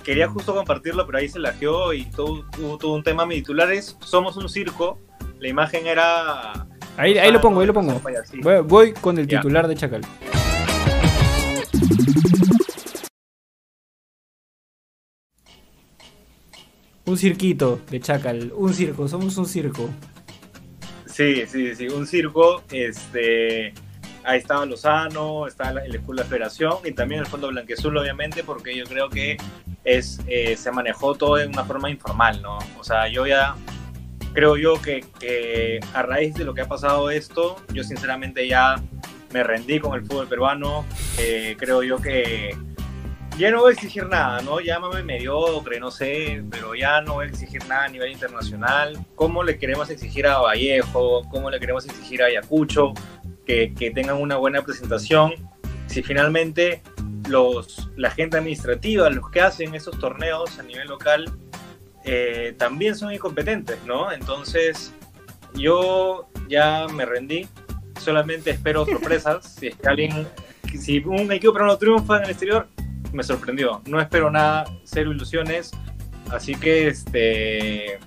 Speaker 2: quería justo compartirlo, pero ahí se lajeó y todo un tema. Mi titular es Somos un circo. La imagen era.
Speaker 1: Ahí, ahí lo pongo, ahí lo pongo. Voy, voy con el titular de Chacal. Un cirquito de Chacal, un circo, somos un circo.
Speaker 2: Sí, sí, sí, un circo. Este, ahí estaba Lozano, estaba la- el Escuela de Federación y también el Fondo Blanquezul, obviamente, porque yo creo que es, eh, se manejó todo de una forma informal, ¿no? O sea, yo ya creo yo que, que a raíz de lo que ha pasado esto, yo sinceramente ya me rendí con el fútbol peruano. Eh, creo yo que ya no voy a exigir nada, ¿no? Llámame mediocre, no sé, pero ya no voy a exigir nada a nivel internacional. ¿Cómo le queremos exigir a Vallejo? ¿Cómo le queremos exigir a Ayacucho? Que, que tengan una buena presentación. Si finalmente los, la gente administrativa, los que hacen esos torneos a nivel local, eh, también son incompetentes, ¿no? Entonces, yo ya me rendí. Solamente espero sorpresas. si es que alguien, si un equipo peruano triunfa en el exterior, me sorprendió. No espero nada, cero ilusiones. Así que, este.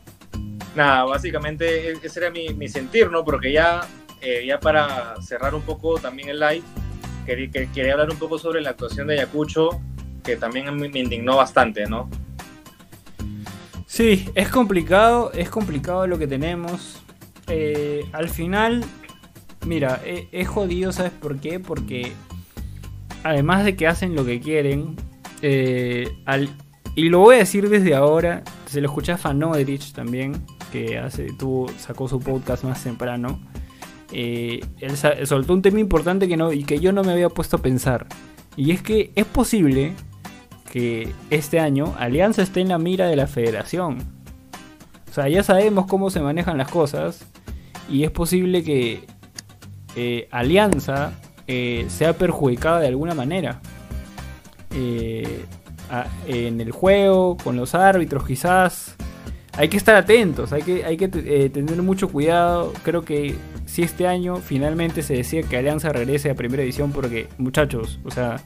Speaker 2: Nada, básicamente e- ese era mi, mi sentir, ¿no? Porque ya, eh, ya para cerrar un poco también el live, quería, que- quería hablar un poco sobre la actuación de Ayacucho, que también me indignó bastante, ¿no?
Speaker 1: Sí, es complicado, es complicado lo que tenemos. Eh, al final, mira, e- es jodido, ¿sabes por qué? Porque además de que hacen lo que quieren, eh, al- y lo voy a decir desde ahora, se lo escuché a Fanodrich también, que hace, tuvo, sacó su podcast más temprano. Eh, él soltó un tema importante que, no, y que yo no me había puesto a pensar. Y es que es posible este año Alianza esté en la mira de la federación. O sea, ya sabemos cómo se manejan las cosas y es posible que eh, Alianza eh, sea perjudicada de alguna manera. Eh, en el juego, con los árbitros quizás. Hay que estar atentos, hay que, hay que tener mucho cuidado. Creo que si este año finalmente se decide que Alianza regrese a primera edición, porque muchachos, o sea,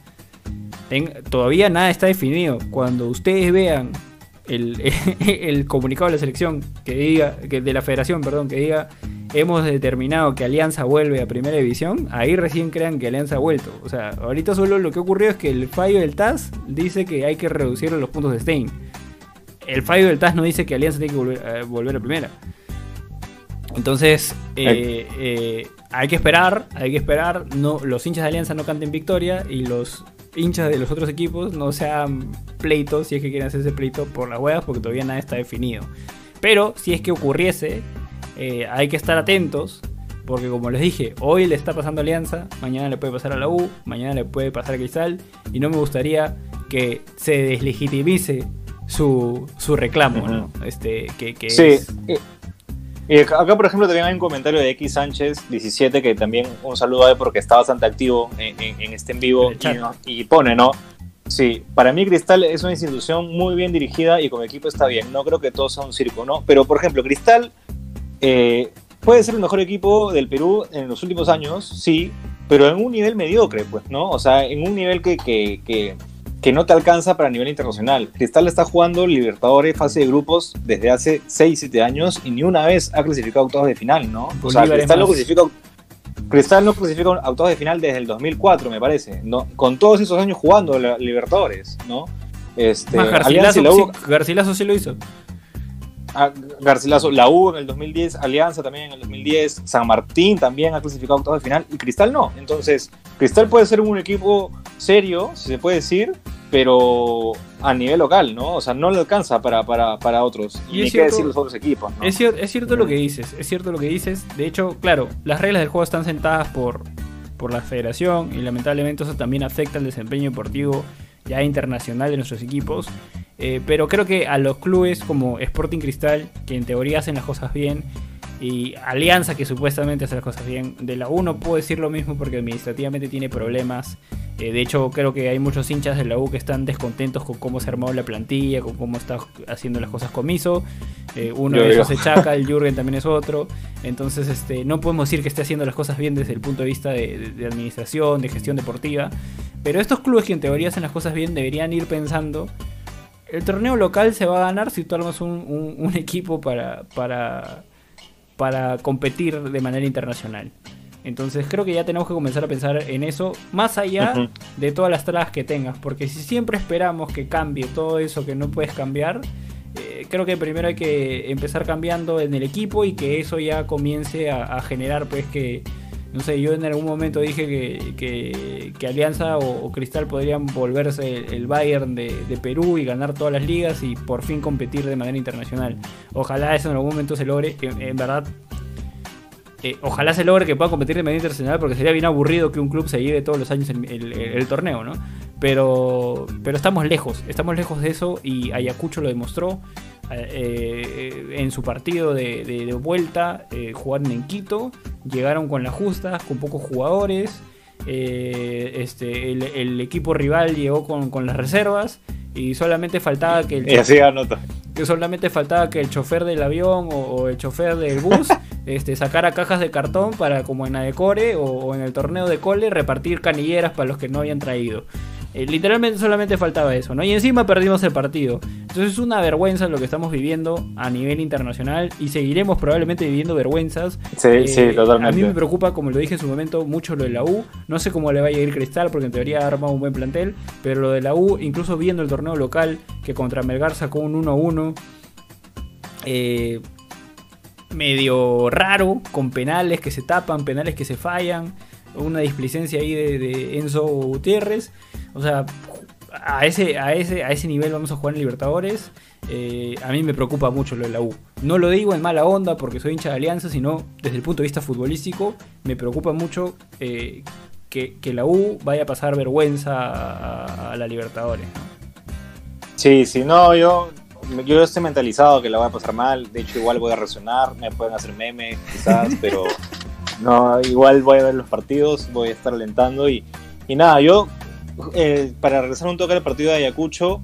Speaker 1: ten- todavía nada está definido. Cuando ustedes vean el, el comunicado de la selección que diga, que de la federación, perdón, que diga hemos determinado que Alianza vuelve a primera división, ahí recién crean que Alianza ha vuelto. O sea, ahorita solo lo que ha ocurrido es que el fallo del TAS dice que hay que reducir los puntos de Stein. El fallo del TAS no dice que Alianza tiene que volver, eh, volver a primera. Entonces, eh, eh, hay que esperar, hay que esperar. No, los hinchas de Alianza no canten victoria y los hinchas de los otros equipos no sean pleitos, si es que quieren hacer ese pleito por las huevas, porque todavía nada está definido. Pero si es que ocurriese, eh, hay que estar atentos, porque como les dije, hoy le está pasando Alianza, mañana le puede pasar a la U, mañana le puede pasar a Cristal, y no me gustaría que se deslegitimice su, su reclamo, ¿no? Este, que, que
Speaker 2: Sí.
Speaker 1: es-
Speaker 2: Y, acá, por ejemplo, también hay un comentario de X Sánchez 17 que también un saludo a él porque está bastante activo en, en- en este en vivo y, no- y pone, ¿no? Sí, para mí Cristal es una institución muy bien dirigida y como equipo está bien. No creo que todo sea un circo, ¿no? Pero, por ejemplo, Cristal eh, puede ser el mejor equipo del Perú en los últimos años, sí, pero en un nivel mediocre, pues, ¿no? O sea, en un nivel que, que, que, que no te alcanza para nivel internacional. Cristal está jugando Libertadores, fase de grupos, desde hace 6, 7 años y ni una vez ha clasificado a octavos de final, ¿no? O sea, Cristal no clasifica. Cristal no clasifica a octavos de final desde el 2004, me parece, ¿no? Con todos esos años jugando la Libertadores, ¿no? Este,
Speaker 1: Más
Speaker 2: Alianza y
Speaker 1: Garcilaso,
Speaker 2: la U-
Speaker 1: sí, Garcilaso sí lo hizo.
Speaker 2: a Garcilaso, la U en el 2010, Alianza también en el 2010, San Martín también ha clasificado a octavos de final y Cristal no. Entonces, Cristal puede ser un equipo serio, si se puede decir, pero a nivel local, ¿no? O sea, no le alcanza para, para, para otros.
Speaker 1: Y
Speaker 2: Y ni
Speaker 1: es
Speaker 2: qué
Speaker 1: cierto-
Speaker 2: decir los otros equipos, ¿no?
Speaker 1: Es, cier- es cierto lo que dices, es cierto lo que dices. De hecho, claro, las reglas del juego están sentadas por, por la federación y lamentablemente eso también afecta el desempeño deportivo ya internacional de nuestros equipos. Eh, pero creo que a los clubes como Sporting Cristal, que en teoría hacen las cosas bien, y Alianza, que supuestamente hace las cosas bien, de la U no puedo decir lo mismo porque administrativamente tiene problemas. Eh, de hecho, creo que hay muchos hinchas de la U que están descontentos con cómo se armó la plantilla, con cómo está haciendo las cosas Comiso. Eh, uno
Speaker 2: Yo
Speaker 1: de
Speaker 2: digo.
Speaker 1: esos es Chaca, el Jürgen también es otro. Entonces, este, no podemos decir que esté haciendo las cosas bien desde el punto de vista de, de- de administración, de gestión deportiva. Pero estos clubes que en teoría hacen las cosas bien deberían ir pensando. El torneo local se va a ganar si tú armas un, un- un equipo para, para, para competir de manera internacional. Entonces creo que ya tenemos que comenzar a pensar en eso, más allá de todas las trabas que tengas. Porque si siempre esperamos que cambie todo eso que no puedes cambiar, eh, creo que primero hay que empezar cambiando en el equipo y que eso ya comience a, a generar, pues que, no sé, yo en algún momento dije que, que- Alianza o, Cristal podrían volverse el, Bayern de, Perú y ganar todas las ligas y por fin competir de manera internacional. Ojalá eso en algún momento se logre, en, en verdad. eh, ojalá se logre que pueda competir de manera internacional porque sería bien aburrido que un club se lleve todos los años el- el torneo, ¿no? Pero, pero estamos lejos, estamos lejos de eso y Ayacucho lo demostró eh, en su partido de, de- de vuelta, eh, jugaron en Quito, llegaron con las justas, con pocos jugadores, eh, este, el, el equipo rival llegó con, con las reservas y solamente faltaba que el,
Speaker 2: Y así anota.
Speaker 1: que solamente faltaba que el chofer del avión o, o el chofer del bus este, sacara cajas de cartón para, como en Adecore o, o en el torneo de cole, repartir canilleras para los que no habían traído. Eh, literalmente solamente faltaba eso, ¿no? Y encima perdimos el partido. Entonces es una vergüenza lo que estamos viviendo a nivel internacional y seguiremos probablemente viviendo vergüenzas.
Speaker 2: Sí,
Speaker 1: Eh,
Speaker 2: sí, totalmente.
Speaker 1: A mí me preocupa, como lo dije en su momento, mucho lo de la U. No sé cómo le vaya a ir Cristal, porque en teoría ha armado un buen plantel. Pero lo de la U, incluso viendo el torneo local, que contra Melgar sacó un 1-1. eh, medio raro, con penales que se tapan, penales que se fallan. Una displicencia ahí de, de Enzo Gutiérrez. O sea, a ese, a ese, a ese nivel vamos a jugar en Libertadores. Eh, a mí me preocupa mucho lo de la U. No lo digo en mala onda porque soy hincha de Alianza, sino desde el punto de vista futbolístico, me preocupa mucho eh, que, que la U vaya a pasar vergüenza a, a la Libertadores.
Speaker 2: Sí, sí, no, yo, yo estoy mentalizado que la voy a pasar mal. De hecho, igual voy a reaccionar, me pueden hacer memes, quizás, pero no, igual voy a ver los partidos, voy a estar alentando y, y nada, yo, eh, para regresar un toque al partido de Ayacucho,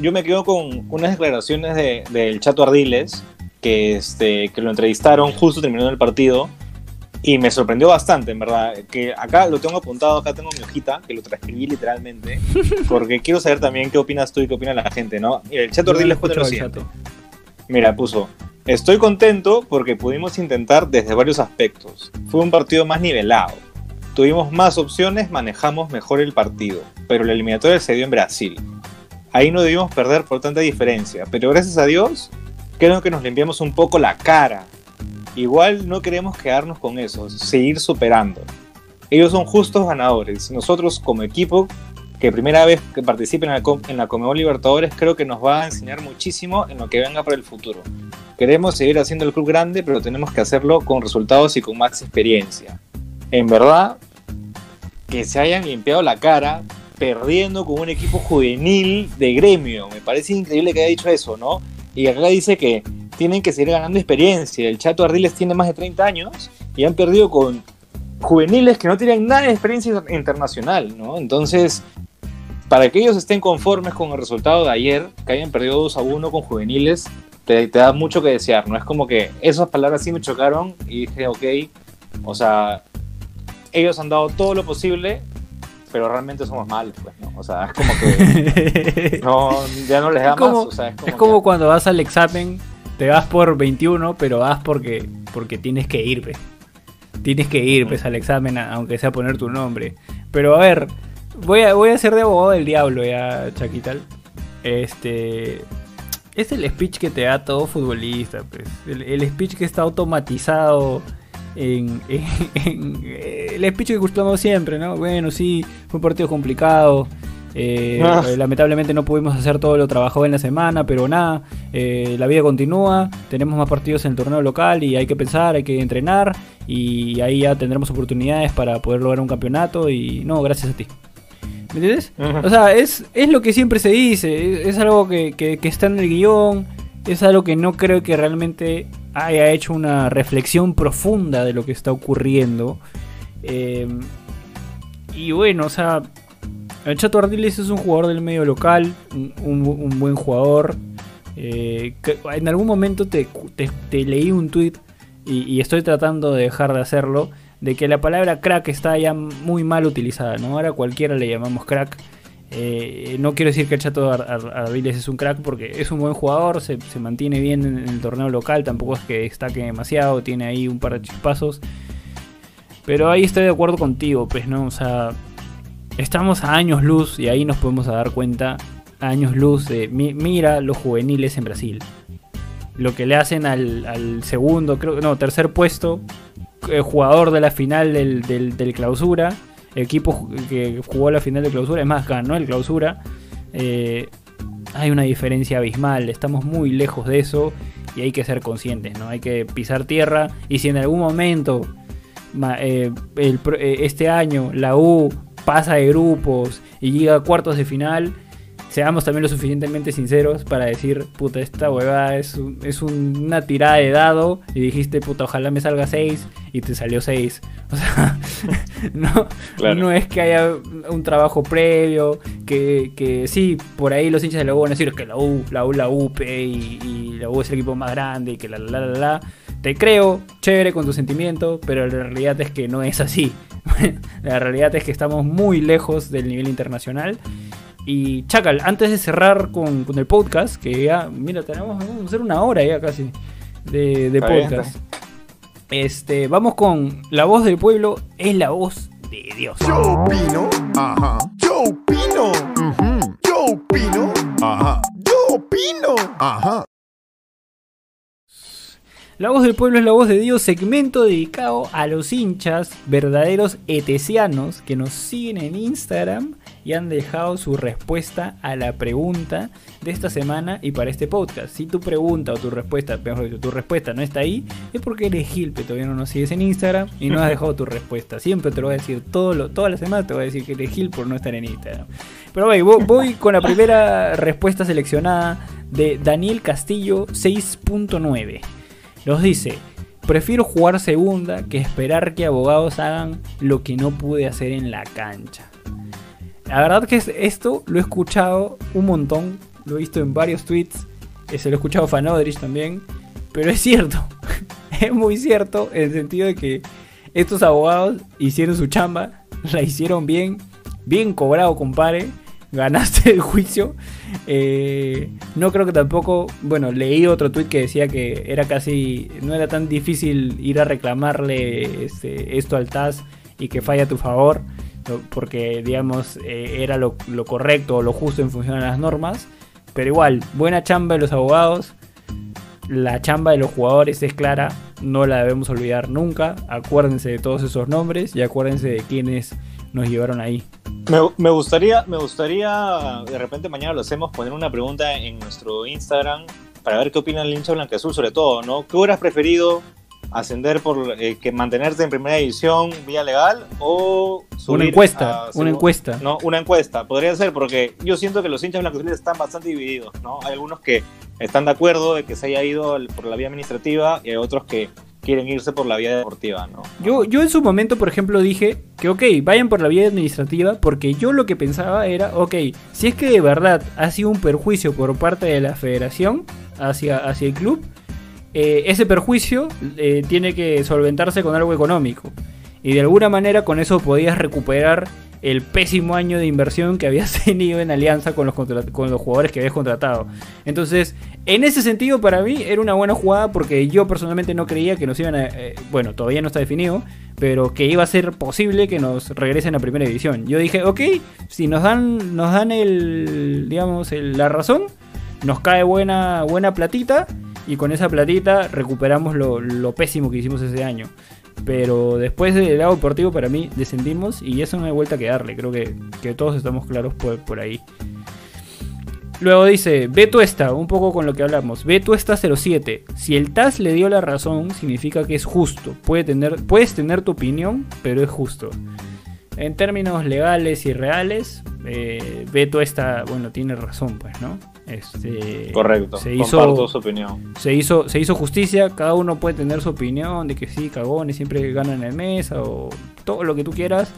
Speaker 2: yo me quedo con unas declaraciones de- del Chato Ardiles, que, este, que lo entrevistaron justo terminando el partido. Y me sorprendió bastante, en verdad. Que acá lo tengo apuntado, acá tengo mi hojita, que lo transcribí literalmente. Porque quiero saber también qué opinas tú y qué opina la gente, ¿no? Mira, el Chato Ardiles pone lo siguiente. Mira, puso. Estoy contento porque pudimos intentar desde varios aspectos. Fue un partido más nivelado. Tuvimos más opciones, manejamos mejor el partido. Pero la eliminatoria se dio en Brasil. Ahí no debimos perder por tanta diferencia. Pero gracias a Dios, creo que nos limpiamos un poco la cara. Igual no queremos quedarnos con eso, seguir superando. Ellos son justos ganadores. Nosotros como equipo, que primera vez que participen en la, Libertadores, creo que nos va a enseñar muchísimo en lo que venga para el futuro. Queremos seguir haciendo el club grande, pero tenemos que hacerlo con resultados y con más experiencia. En verdad, que se hayan limpiado la cara perdiendo con un equipo juvenil de gremio. Me parece increíble que haya dicho eso, ¿no? Y acá dice que tienen que seguir ganando experiencia. El Chato Ardiles tiene más de 30 años y han perdido con juveniles que no tienen nada de experiencia internacional, ¿no? Entonces, para que ellos estén conformes con el resultado de ayer, que hayan perdido 2 a 1 con juveniles, te, da mucho que desear, ¿no? Es como que esas palabras sí me chocaron y dije, ok, o sea, ellos han dado todo lo posible, pero realmente somos malos, pues, ¿no? O sea, es como que no, ya no les da
Speaker 1: Es como-
Speaker 2: más, o sea, es como,
Speaker 1: Es como
Speaker 2: que-
Speaker 1: cuando vas al examen, te vas por 21, pero vas porque, porque tienes que ir, pe. Tienes que ir, pues, al examen, aunque sea poner tu nombre. Pero a ver, voy a, voy a ser de abogado del diablo ya, Chaquital. Este. Es el speech que te da todo futbolista, pues. El, el speech que está automatizado en, en- en- el speech que gustamos siempre, ¿no? Bueno, sí, fue un partido complicado. eh,
Speaker 2: Ah.
Speaker 1: lamentablemente no pudimos hacer todo lo trabajado en la semana, pero nada, eh, la vida continúa, tenemos más partidos en el torneo local y hay que pensar, hay que entrenar y ahí ya tendremos oportunidades para poder lograr un campeonato y no, gracias a ti. ¿Me entiendes? O sea, es, es lo que siempre se dice, es, es algo que, que- que está en el guion, es algo que no creo que realmente haya hecho una reflexión profunda de lo que está ocurriendo. Eh, y bueno, o sea, el Chato Ardiles es un jugador del medio local, un, buen jugador. eh, en algún momento te leí un tweet y, y estoy tratando de dejar de hacerlo, de que la palabra crack está ya muy mal utilizada, ¿no? Ahora cualquiera le llamamos crack. Eh, no quiero decir que el Chato es un crack porque es un buen jugador, se, mantiene bien en, el torneo local, tampoco es que destaque demasiado, tiene ahí un par de chispazos. Pero ahí estoy de acuerdo contigo, pues, ¿no? O sea, estamos a años luz y ahí nos podemos dar cuenta, a años luz de, mi- mira los juveniles en Brasil. Lo que le hacen al, segundo, creo no, tercer puesto, eh, jugador de la final del clausura, equipo ju- que jugó la final de clausura, es más, ganó el clausura. eh, hay una diferencia abismal, estamos muy lejos de eso y hay que ser conscientes, ¿no? Hay que pisar tierra y si en algún momento eh, el eh, este año la U pasa de grupos y llega a cuartos de final, seamos también lo suficientemente sinceros para decir, puta, esta huevada es, un- es un- una tirada de dado y dijiste, puta, ojalá me salga 6 y te salió 6. O sea, no,
Speaker 2: Claro.
Speaker 1: no es que haya un trabajo previo, que, que sí, por ahí los hinchas de la U van a decir que la U, la U, la UP y, y la U es el equipo más grande y que la la la la. la. Te creo, chévere con tu sentimiento, pero la realidad es que no es así. la realidad es que estamos muy lejos del nivel internacional. Y Chacal, antes de cerrar con, con el podcast, que ya, mira, tenemos vamos a hacer una hora ya casi de, de
Speaker 2: Está bien,
Speaker 1: podcast. Este, vamos con La voz del pueblo es la voz de Dios.
Speaker 7: Yo opino, ajá. Yo opino,
Speaker 1: La voz del pueblo es la voz de Dios, segmento dedicado a los hinchas verdaderos etesianos que nos siguen en Instagram y han dejado su respuesta a la pregunta de esta semana y para este podcast. Si tu pregunta o tu respuesta, mejor dicho, tu respuesta no está ahí, es porque eres Gil, pero todavía no nos sigues en Instagram y no has dejado tu respuesta. Siempre te lo voy a decir, todo lo, toda la semana te voy a decir que eres Gil por no estar en Instagram. Pero voy con la primera respuesta seleccionada de Daniel Castillo 6.9. Nos dice, prefiero jugar segunda que esperar que abogados hagan lo que no pude hacer en la cancha. La verdad que es- esto lo he escuchado un montón, lo he visto en varios tweets, eh, se lo he escuchado a Fanodrich también, pero es cierto, es muy cierto en el sentido de que estos abogados hicieron su chamba, la hicieron bien, bien cobrado, compadre. Ganaste el juicio. Eh, no creo que tampoco. Bueno, leí otro tweet que decía que era casi. No era tan difícil ir a reclamarle este, esto al TAS y que falla a tu favor. Porque, digamos, eh, era lo, correcto o lo justo en función a las normas. Pero igual, buena chamba de los abogados. La chamba de los jugadores es clara, no la debemos olvidar nunca. Acuérdense de todos esos nombres y acuérdense de quienes nos llevaron ahí.
Speaker 2: Me, me gustaría, me gustaría, de repente mañana lo hacemos, poner una pregunta en nuestro Instagram para ver qué opina el hincha blanqueazul sobre todo, ¿no? ¿Qué hubieras preferido ascender por eh, que mantenerte en primera división vía legal o subir
Speaker 1: Una encuesta,
Speaker 2: a
Speaker 1: una encuesta.
Speaker 2: No, una encuesta, podría ser, porque yo siento que los hinchas blanqueazules están bastante divididos, ¿no? Hay algunos que están de acuerdo de que se haya ido por la vía administrativa y hay otros que quieren irse por la vía deportiva, ¿no?
Speaker 1: Yo, yo en su momento, por ejemplo, dije que ok, vayan por la vía administrativa, porque yo lo que pensaba era, ok, si es que de verdad ha sido un perjuicio por parte de la federación hacia, hacia el club, eh, ese perjuicio eh, tiene que solventarse con algo económico. Y de alguna manera con eso podías recuperar el pésimo año de inversión que habías tenido en alianza con los, con los jugadores que habías contratado. Entonces, en ese sentido, para mí era una buena jugada porque yo personalmente no creía que nos iban a. eh, bueno, todavía no está definido, pero que iba a ser posible que nos regresen a primera división. Yo dije, ok, si nos dan, nos dan el. digamos, la razón, nos cae buena, buena platita y con esa platita recuperamos lo, lo pésimo que hicimos ese año. Pero después del lado deportivo, para mí, descendimos y eso no hay vuelta que darle. Creo que, que todos estamos claros por, por ahí. Luego dice, Beto está, un poco con lo que hablamos. Beto está 07. Si el TAS le dio la razón, significa que es justo. Puede tener, puedes tener tu opinión, pero es justo. En términos legales y reales, eh, Beto está, bueno, tiene razón, pues, ¿no? Este,
Speaker 2: Correcto,
Speaker 1: Se
Speaker 2: comparto
Speaker 1: hizo,
Speaker 2: su opinión.
Speaker 1: se hizo, se hizo justicia, cada uno puede tener su opinión de que sí, cagones siempre ganan en mesa o todo lo que tú quieras,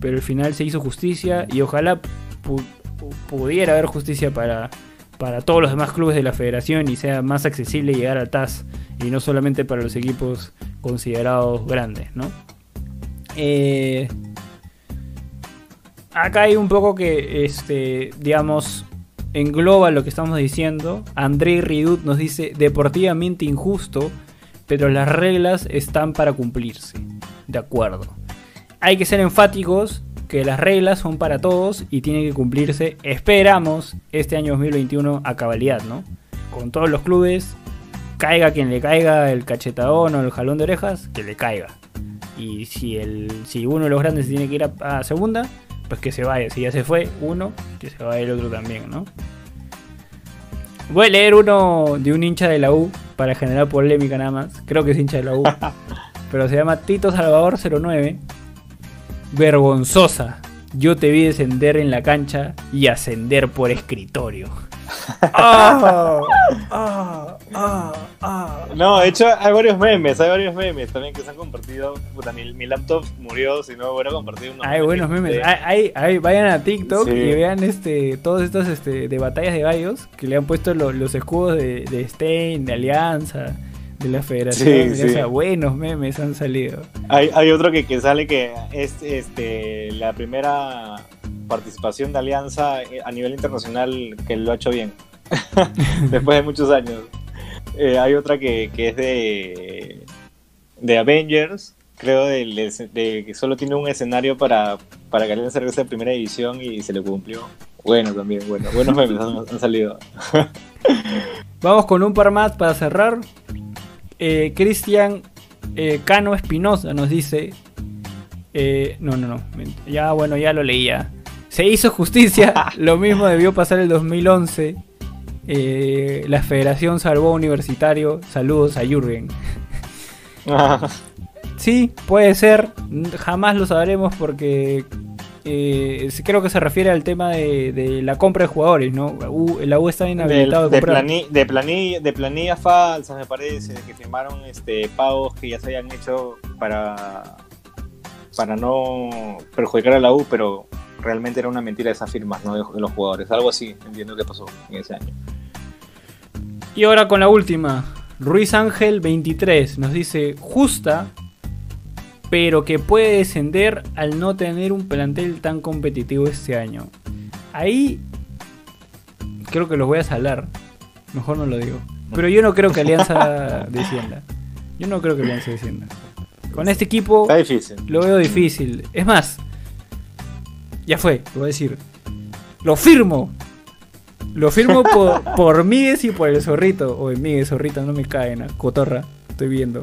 Speaker 1: pero al final se hizo justicia y ojalá pu- pu- pudiera haber justicia para, para todos los demás clubes de la federación y sea más accesible llegar al TAS y no solamente para los equipos considerados grandes, ¿no? Eh, acá hay un poco que, este, digamos, engloba lo que estamos diciendo. André Ridut nos dice, deportivamente injusto, pero las reglas están para cumplirse. De acuerdo. Hay que ser enfáticos que las reglas son para todos y tienen que cumplirse, esperamos, este año 2021 a cabalidad, ¿no? Con todos los clubes, caiga quien le caiga el cachetadón o el jalón de orejas, que le caiga. Y si, uno de los grandes tiene que ir a segunda, pues que se vaya. Si ya se fue uno, que se vaya el otro también, ¿no? Voy a leer uno de un hincha de la U para generar polémica nada más. Creo que es hincha de la U. pero se llama Tito Salvador 09. Vergonzosa. Yo te vi descender en la cancha y ascender por escritorio. Ah, ah, ah, ah.
Speaker 2: No, de hecho hay varios memes, hay varios memes también que se han compartido. Puta, mi, mi laptop murió, si no hubiera compartido unos
Speaker 1: Hay buenos memes.
Speaker 2: de-
Speaker 1: Hay, hay- vayan a TikTok
Speaker 2: Sí.
Speaker 1: y vean este todos estos este, de batallas de gallos que le han puesto lo- los escudos de, de Stein, de Alianza, de la Federación.
Speaker 2: Sí, sí.
Speaker 1: Buenos memes han salido.
Speaker 2: Hay, hay otro que, que sale que es este la primera participación de Alianza eh, a nivel internacional que lo ha hecho bien. Después de muchos años. Eh, hay otra que, que es de, de Avengers, creo, de, que solo tiene un escenario para, para que Alianza regrese a primera división y se le cumplió. Bueno, también, bueno, buenos memes han, salido.
Speaker 1: Vamos con un par más para cerrar. Eh, Cristian eh, Cano Espinosa nos dice. no, no, no. Ya, bueno, ya lo leía. Se hizo justicia. lo mismo debió pasar el 2011. Eh, la Federación salvó a Universitario. Saludos a Jürgen. Sí, puede ser. Jamás lo sabremos porque eh, creo que se refiere al tema de, de la compra de jugadores, ¿no? U- la U está
Speaker 2: de,
Speaker 1: inhabilitado de,
Speaker 2: de,
Speaker 1: comprar.
Speaker 2: plani- de, planilla, de planillas falsas, me parece, que firmaron este, pagos que ya se habían hecho para, para no perjudicar a la U, pero realmente era una mentira esas firmas ¿no? de, los jugadores. Algo así, entiendo que pasó en ese año.
Speaker 1: Y ahora con la última. Ruiz Ángel 23 nos dice justa, pero que puede descender al no tener un plantel tan competitivo este año. Ahí creo que los voy a salar. Mejor no lo digo. Pero yo no creo que Alianza descienda. Yo no creo que Alianza descienda. Con este equipo
Speaker 2: Está difícil.
Speaker 1: lo veo difícil. Es más, ya fue, lo voy a decir. Lo firmo. Lo firmo por, por y por el zorrito. O en Migues, zorrita, no me caen, cotorra. Estoy viendo.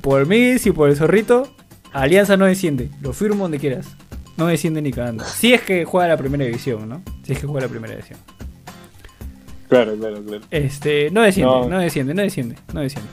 Speaker 1: Por Migues y por el zorrito, Alianza no desciende. Lo firmo donde quieras. No desciende ni cagando. Si es que juega la primera división, ¿no? Si es que juega la primera división.
Speaker 2: Claro, claro, claro.
Speaker 1: Este, no desciende, no,
Speaker 2: No.
Speaker 1: desciende, no desciende, no desciende.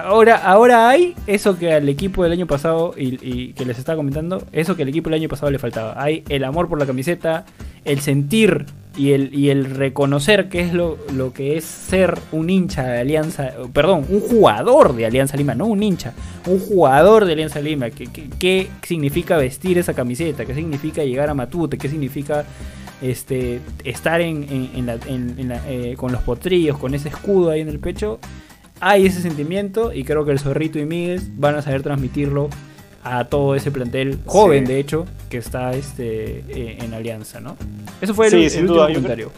Speaker 1: Ahora, ahora hay eso que al equipo del año pasado y, que les estaba comentando, eso que al equipo del año pasado le faltaba. Hay el amor por la camiseta, el sentir y el, reconocer qué es lo, que es ser un hincha de Alianza, perdón, un jugador de Alianza Lima, no un hincha, un jugador de Alianza Lima. ¿Qué, significa vestir esa camiseta? ¿Qué significa llegar a Matute? ¿Qué significa este, estar en, en- en la- la- eh, con los potrillos, con ese escudo ahí en el pecho, hay ese sentimiento y creo que el Zorrito y Miguel van a saber transmitirlo a todo ese plantel joven,
Speaker 2: Sí.
Speaker 1: de hecho, que está este, eh, en Alianza, ¿no? Eso fue el,
Speaker 2: Sí,
Speaker 1: el
Speaker 2: sin
Speaker 1: último
Speaker 2: duda, yo
Speaker 1: comentario.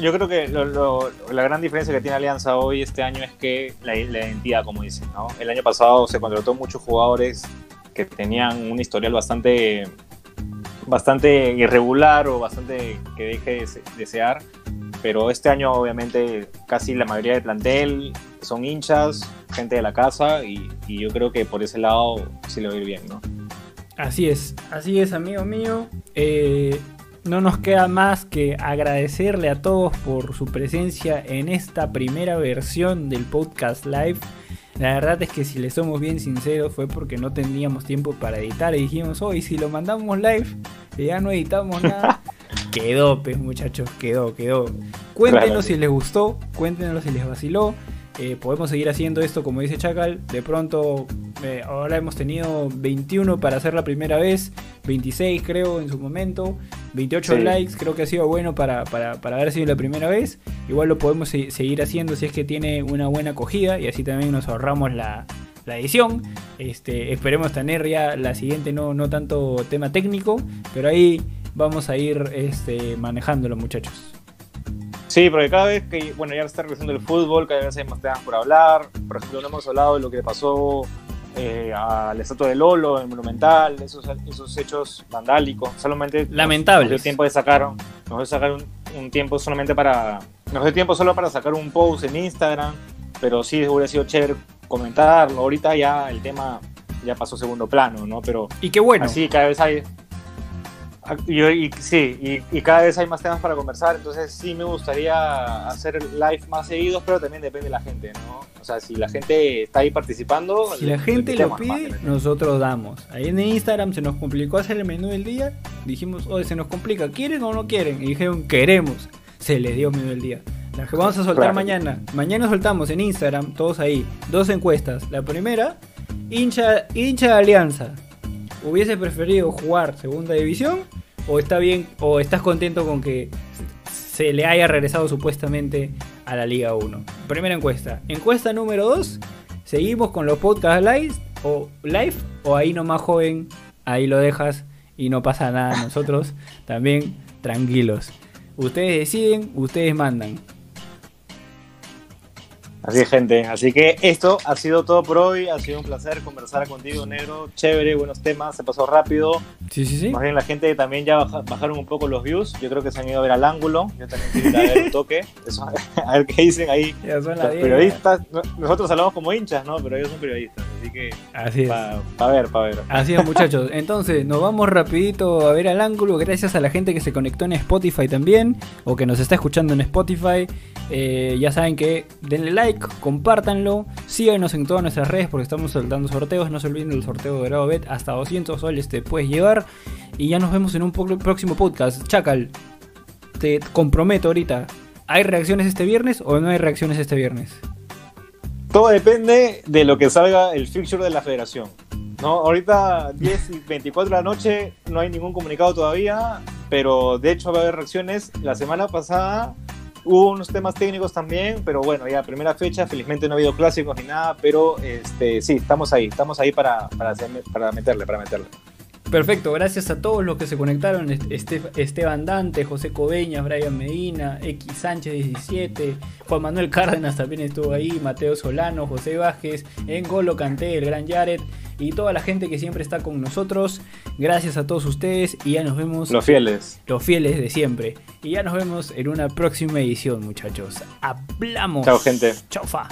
Speaker 2: Yo creo que lo- lo- la gran diferencia que tiene Alianza hoy este año es que la, la identidad, como dicen, ¿no? El año pasado se contrató muchos jugadores que tenían un historial bastante, bastante irregular o bastante que deje de se- desear, pero este año obviamente casi la mayoría del plantel son hinchas, gente de la casa y, y yo creo que por ese lado sí le va a ir bien, ¿no?
Speaker 1: Así es, así es, amigo mío. Eh, no nos queda más que agradecerle a todos por su presencia en esta primera versión del podcast live. La verdad es que si le somos bien sinceros fue porque no teníamos tiempo para editar y dijimos, hoy si lo mandamos live ya no editamos nada. quedó, pues muchachos, quedó, quedó. Cuéntenos si les gustó, cuéntenos si les vaciló. Eh, podemos seguir haciendo esto como dice Chacal. De pronto, eh, ahora hemos tenido 21 para hacer la primera vez, 26 creo en su momento, 28
Speaker 2: Sí.
Speaker 1: likes, creo que ha sido bueno para, para, para haber sido la primera vez. Igual lo podemos se- seguir haciendo si es que tiene una buena acogida y así también nos ahorramos la, la edición. Este, esperemos tener ya la siguiente, no, no tanto tema técnico, pero ahí vamos a ir este, manejándolo, muchachos.
Speaker 2: Sí, porque cada vez que, bueno, ya está regresando el fútbol, cada vez hay más temas por hablar. Por ejemplo, no hemos hablado de lo que pasó eh, al estatua de Lolo, en Monumental, esos, esos hechos vandálicos. Solamente
Speaker 1: Lamentables.
Speaker 2: Nos dio tiempo de sacar, nos dio sacar un, un tiempo solamente para, nos dio tiempo solo para sacar un post en Instagram, pero sí hubiera sido chévere comentarlo. Ahorita ya el tema ya pasó a segundo plano, ¿no? Pero
Speaker 1: Y qué bueno.
Speaker 2: Así cada vez hay. Y, y- sí, y, y cada vez hay más temas para conversar, entonces sí me gustaría hacer live más seguidos, pero también depende de la gente, ¿no? O sea, si la gente está ahí participando.
Speaker 1: Si la gente lo
Speaker 2: más,
Speaker 1: pide,
Speaker 2: metemos.
Speaker 1: nosotros damos. Ahí en Instagram se nos complicó hacer el menú del día. Dijimos, oye, se nos complica, ¿quieren o no quieren? Y dijeron, queremos. Se les dio menú del día. La que vamos a soltar
Speaker 2: Claro.
Speaker 1: mañana. Mañana soltamos en Instagram, todos ahí, dos encuestas. La primera, hincha, hincha de Alianza. ¿Hubiese preferido jugar segunda división? ¿O está bien, o estás contento con que se le haya regresado supuestamente a la Liga 1? Primera encuesta. Encuesta número 2. ¿Seguimos con los podcasts live o, live, o ahí nomás joven? Ahí lo dejas y no pasa nada. Nosotros también tranquilos. Ustedes deciden, ustedes mandan.
Speaker 2: Así es, gente. Así que esto ha sido todo por hoy. Ha sido un placer conversar contigo, negro. Chévere, buenos temas. Se pasó rápido.
Speaker 1: Sí, sí, sí.
Speaker 2: Más bien la gente también ya baja- bajaron un poco los views. Yo creo que se han ido a ver al ángulo. Yo también quiero ir a ver un toque. Eso, a ver qué dicen ahí
Speaker 1: Ya son
Speaker 2: los
Speaker 1: 10.
Speaker 2: periodistas. No- Nosotros hablamos como hinchas, ¿no? Pero ellos son periodistas. Así que
Speaker 1: Así es.
Speaker 2: para ver, para ver.
Speaker 1: Así es muchachos, entonces nos vamos rapidito a ver al ángulo, gracias a la gente que se conectó en Spotify también, o que nos está escuchando en Spotify, Eh, ya saben que denle like, compártanlo, síganos en todas nuestras redes porque estamos soltando sorteos, no se olviden del sorteo de Grado Bet, hasta 200 soles te puedes llevar, y ya nos vemos en un próximo podcast. Chacal, te comprometo ahorita, ¿hay reacciones este viernes o no hay reacciones este viernes?
Speaker 2: Todo depende de lo que salga el fixture de la federación. ¿no? Ahorita 10 y 24 de la noche no hay ningún comunicado todavía, pero de hecho va a haber reacciones. La semana pasada hubo unos temas técnicos también, pero bueno, ya primera fecha, felizmente no ha habido clásicos ni nada, pero este, sí, estamos ahí, estamos ahí para, para, hacerme- para meterle, para meterle.
Speaker 1: Perfecto, gracias a todos los que se conectaron. Este- Esteban Dante, José Coveñas, Brian Medina, X Sánchez 17, Juan Manuel Cárdenas también estuvo ahí, Mateo Solano, José Vázquez, Engolo Canté, el gran Jared y toda la gente que siempre está con nosotros. Gracias a todos ustedes y ya nos vemos
Speaker 2: Los fieles.
Speaker 1: los fieles de siempre. Y ya nos vemos en una próxima edición, muchachos. Hablamos.
Speaker 2: Chao, gente.
Speaker 1: Chau, fa.